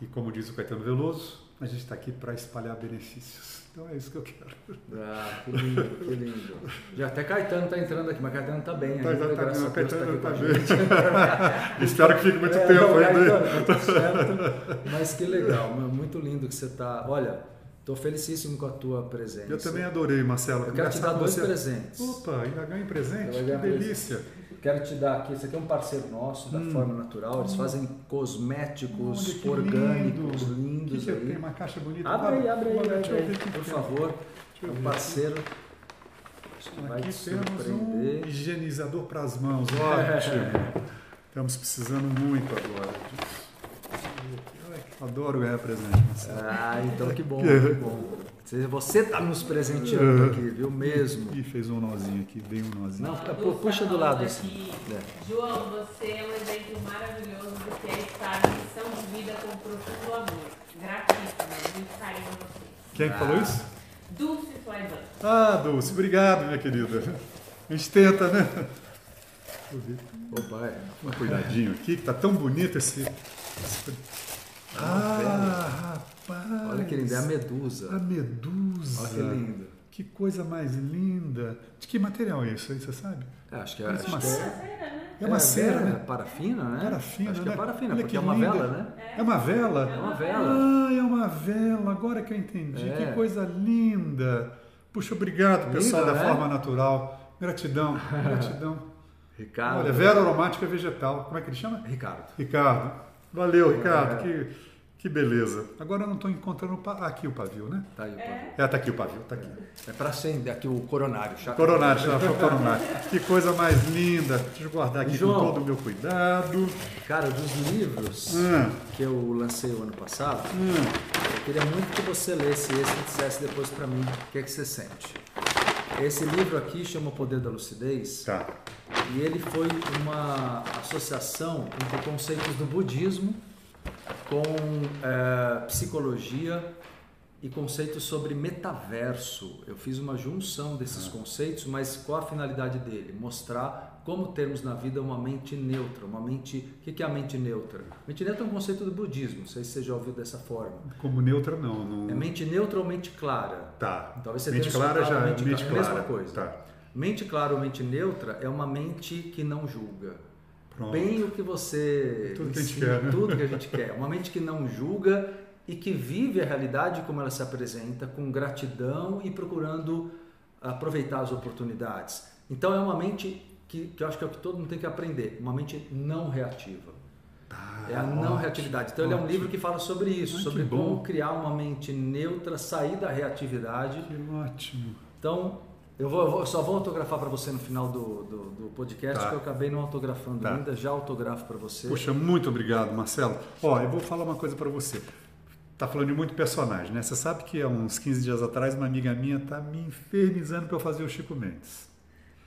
E como diz o Caetano Veloso, a gente está aqui para espalhar benefícios. Então é isso que eu quero. Ah, que lindo, que lindo. Já até Caetano está entrando aqui, mas Caetano está bem Tá, ainda, tá, tá, graças a Deus Caetano tá aqui tá com a bem. gente. Espero que fique muito É, tempo não, ainda. Caetano, tá tudo certo. Mas que legal, muito lindo que você está. Olha, estou felicíssimo com a tua presença. Eu também adorei, Marcelo. Eu quero te dar dois você. presentes. Opa, ainda ganha presente? Que ganhar presente. Quero te dar aqui, esse aqui é um parceiro nosso da Forma Natural, eles fazem cosméticos Hum. Olha orgânicos lindo. lindos Que é? aí. Tem uma caixa bonita. Abre aí, abre aí, abre aí, que por favor. É um parceiro. Acho que vai Aqui te temos um higienizador para as mãos. Ótimo. Estamos precisando muito agora. Adoro ganhar presente, Marcelo. Ah, então que bom, que bom. Você- está nos presenteando aqui, viu mesmo? Ih, fez um nozinho aqui, dei um nozinho. Não, Dulce puxa tá do lado assim. aqui, É. João, você é um exemplo maravilhoso do que é estar em missão de vida com profundo amor. Gratíssima, muito carinho a você. Quem que falou isso? Dulce Flaiban. Ah, Dulce, obrigado, minha querida. A gente tenta, né? Opa, é. Um cuidadinho aqui, que tá tão bonito esse. esse... Ah, rapaz! Olha que lindo, é a medusa. A medusa. Olha que lindo. Que coisa mais linda. De que material é isso aí, você sabe? É, acho que é, acho uma que é, Cera, né? É uma cera, é, né? Parafina, né? Parafina, Acho que né? é parafina, Olha porque que é uma linda. vela, né? É uma vela? É É uma uma vela. Ah, é uma vela, agora que eu entendi. É. Que coisa linda. Puxa, obrigado, pessoal Linda, da né? Forma Natural. Gratidão, gratidão. Ricardo. Olha, vela aromática vegetal. Como é que ele chama? Ricardo. Ricardo. Valeu, Ricardo. É. Que, que beleza. Agora eu não estou encontrando ah, aqui o pavio, né? Tá aí o pavio. É, tá aqui o pavio, tá aqui. É para acender aqui o coronário. chá- Coronário, já foi o coronário. Que coisa mais linda. Deixa eu guardar aqui João. com todo o meu cuidado. Cara, dos livros Hum, que eu lancei o ano passado, hum. eu queria muito que você lesse esse e dissesse depois para mim o que é que você sente. Esse livro aqui chama O Poder da Lucidez Tá. e ele foi uma associação entre conceitos do budismo com eh, psicologia e conceitos sobre metaverso. Eu fiz uma junção desses conceitos, mas qual a finalidade dele? Mostrar como termos na vida uma mente neutra, uma mente... O que é a mente neutra? Mente neutra é um conceito do budismo, não sei se você já ouviu dessa forma. Como neutra, não. não... É mente neutra ou mente clara? Tá. Talvez você mente tenha clara já mente mente clara, é a mesma coisa. Tá. Mente clara ou mente neutra é uma mente que não julga. Pronto. Bem o que você Tudo que a gente ensina, quer, né? tudo que a gente quer. Uma mente que não julga e que vive a realidade como ela se apresenta, com gratidão e procurando aproveitar as oportunidades. Então é uma mente que, que eu acho que é o que todo mundo tem que aprender, uma mente não reativa. Tá, É a não ótimo, reatividade. Então ele é um ótimo. livro que fala sobre isso, Ai, sobre como criar uma mente neutra, sair da reatividade Que ótimo. então, eu, vou, eu vou- só vou autografar para você no final do, do, do podcast, Tá. que eu acabei não autografando Tá. ainda, já autografo para você. Puxa, muito obrigado, Marcelo. Ó, eu vou falar uma coisa para você. Tá falando de muito personagem, né? Você sabe que há uns 15 dias atrás uma amiga minha tá me infernizando para eu fazer o Chico Mendes.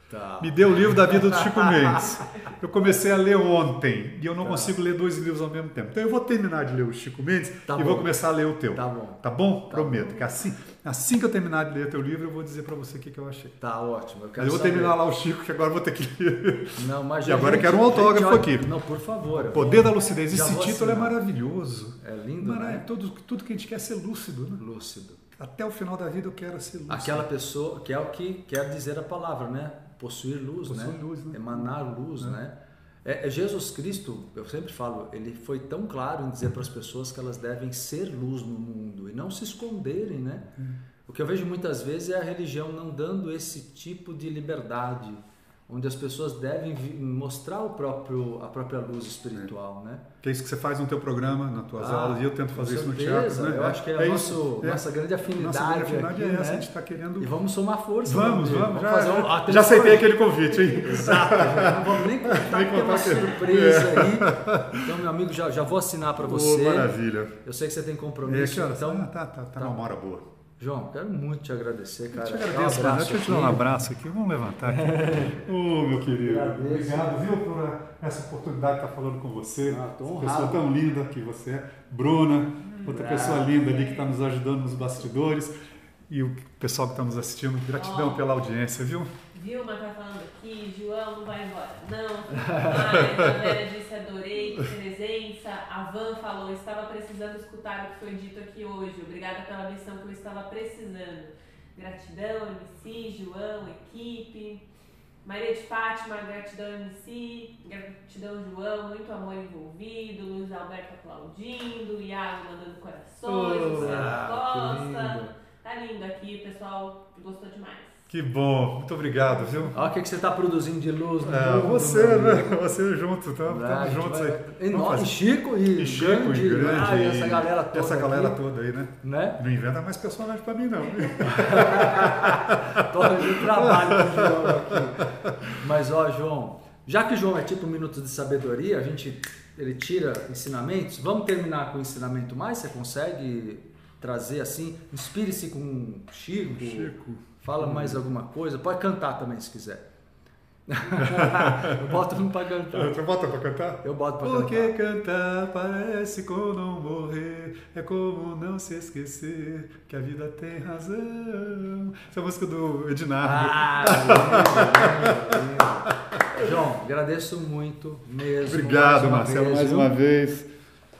Tá. Me deu o livro da vida do Chico Mendes. Eu comecei a ler ontem e eu não Tá. consigo ler dois livros ao mesmo tempo. Então eu vou terminar de ler o Chico Mendes Tá e bom. vou começar a ler o teu. Tá bom. Tá bom? Tá Prometo. bom. Que assim, assim que eu terminar de ler teu livro, eu vou dizer para você o que, que eu achei. Tá ótimo. Eu, eu vou saber. terminar lá o Chico, que agora eu vou ter que ler. Não, mas E agora eu quero um autógrafo aqui. Não, por favor. Poder da lucidez. Esse título é assinar. maravilhoso. É lindo, Mara- né? tudo, tudo que a gente quer é ser lúcido, né? Lúcido. Até o final da vida eu quero ser lúcido. Aquela pessoa que é o que quer dizer a palavra, né? Possuir luz, Possuir né? luz, né? Emanar luz, né? É, é Jesus Cristo, eu sempre falo, ele foi tão claro em dizer para as pessoas que elas devem ser luz no mundo e não se esconderem, né? Hum. O que eu vejo muitas vezes é a religião não dando esse tipo de liberdade, onde as pessoas devem mostrar o próprio, a própria luz espiritual, né? Que é isso que você faz no teu programa, nas tuas Ah, aulas, e eu tento fazer isso no teatro. Né? Eu acho que é, a nosso, isso, é. nossa grande afinidade. Nossa grande afinidade aqui, é essa, né? a gente está querendo... E vamos somar força. Vamos, amigo. vamos, já, um- ah, já uma aceitei aquele convite, hein? Exato, não vamos nem contar, Nem que uma contar que- surpresa aí. Então, meu amigo, já, já vou assinar para você. maravilha. Eu sei que você tem É, compromisso, que horas? então, Ah, tá, tá, tá, tá. uma hora boa. João, quero muito te agradecer, cara. Eu te um agradeço, abraço Deixa eu te dar um abraço aqui. Vamos levantar aqui. Ô, meu querido. Agradeço. Obrigado, viu, por essa oportunidade de estar falando com você. Ah, tô honrado. pessoa tão linda que você é. Bruna, outra Ah, pessoa linda ali que está nos ajudando nos bastidores. E o pessoal que está nos assistindo, gratidão Ó. pela audiência, viu? Vilma tá falando aqui, João não vai embora. Não, mas a Vera disse adorei, que presença. A Van falou, estava precisando escutar o que foi dito aqui hoje. Obrigada pela missão que eu estava precisando. Gratidão, MC, João, equipe. Maria de Fátima, gratidão MC, gratidão João, muito amor envolvido, Luiz Alberto aplaudindo, Iago mandando corações, Luciano Ah, que Costa. lindo. Tá lindo aqui, o pessoal gostou demais. Que bom, muito obrigado, viu? Olha o que, que você está produzindo de luz no É, mundo, você, né? Você junto, estamos gente juntos vai- aí. E fazer- Chico e, E Chico, grande, e grande. ah, e essa galera toda. Essa galera aqui, toda aí, né? Né? Não inventa mais personagem pra mim, não. Tô arranjando trabalho com o João aqui. Mas ó, João, já que o João é tipo minutos de sabedoria, a gente ele tira ensinamentos. Vamos terminar com o ensinamento mais? Você consegue trazer assim? Inspire-se com Chico. Chico. Fala mais alguma coisa. Pode cantar também se quiser. eu boto um pra cantar. Você bota pra cantar? Eu boto pra Porque cantar. cantar parece como não morrer, é como não se esquecer que a vida tem razão. Essa é a música do Ednardo. Ah, lindo, lindo, lindo. João, agradeço muito mesmo. Obrigado, mais Marcelo, vez, mais viu? uma vez.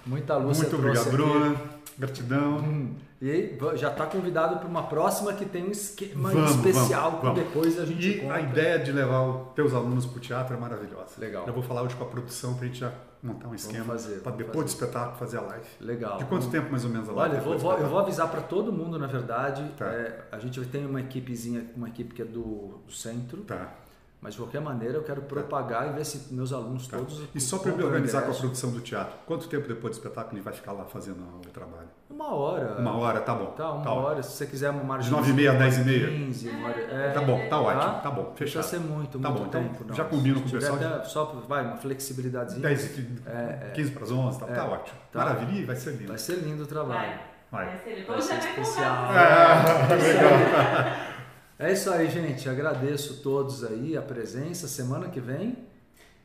Muita luz Muito obrigado. Bruna. Gratidão. Hum, E já está convidado para uma próxima que tem um esquema Vamos, especial vamos, que vamos. depois a gente E conta. a ideia de levar os teus alunos para o teatro é maravilhosa. Legal. Eu vou falar hoje com a produção para a gente já montar um esquema para depois fazer. do espetáculo fazer a live. Legal. De quanto Vamos- tempo mais ou menos a live? Olha, eu vou, eu vou avisar para todo mundo, na verdade. Tá. É, a gente tem uma equipezinha, uma equipe que é do, do centro, Tá. mas de qualquer maneira eu quero propagar e ver se meus alunos tá. todos. E só para me organizar com a produção do teatro, quanto tempo depois do espetáculo gente vai ficar lá fazendo o trabalho? Uma hora. Uma hora, tá bom. Tá, uma tá hora. Se você quiser uma margem. nove e meia a dez e meia? 15, uma hora. É, Tá bom, tá ótimo, Tá? tá bom, Não precisa fechado. ser muito, Tá muito bom, então tempo. não. já combino com o pessoal. até só vai, uma flexibilidadezinha. 10 e É, 15 para as 11, tá, É. tá ótimo. Tá. Maravilha, vai ser lindo. Vai ser lindo o trabalho. Vai. Vai. Vai ser. Vai Depois ser especial. contar. Ah, legal. É isso aí, gente. Agradeço todos aí a presença. Semana que vem,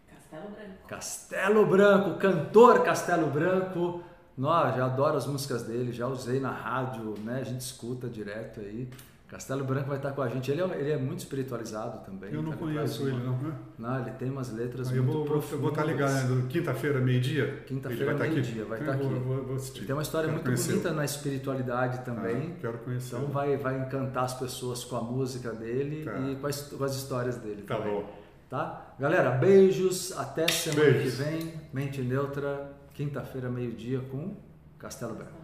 Castelo Branco. Castelo Branco, cantor Castelo Branco. Nó, já adoro as músicas dele, já usei na rádio, né? A gente escuta direto aí. Castelo Branco vai estar com a gente. Ele é, ele é muito espiritualizado também. Eu não tá? conheço ele, não. né? Não, ele tem umas letras Aí eu muito vou, vou, eu profundas. vou estar ligado né? quinta-feira, meio-dia. Quinta-feira, Ele vai estar meio-dia, vai Então estar eu aqui. Vou, vou, tem uma história Quero muito conhecer. bonita na espiritualidade também. Ah, quero conhecer. Então vai, vai encantar as pessoas com a música dele Tá. e com as, com as histórias dele Tá também. bom. Tá? Galera, beijos. Até semana Beijos. que vem. Mente Neutra, quinta-feira, meio-dia, com Castelo Branco.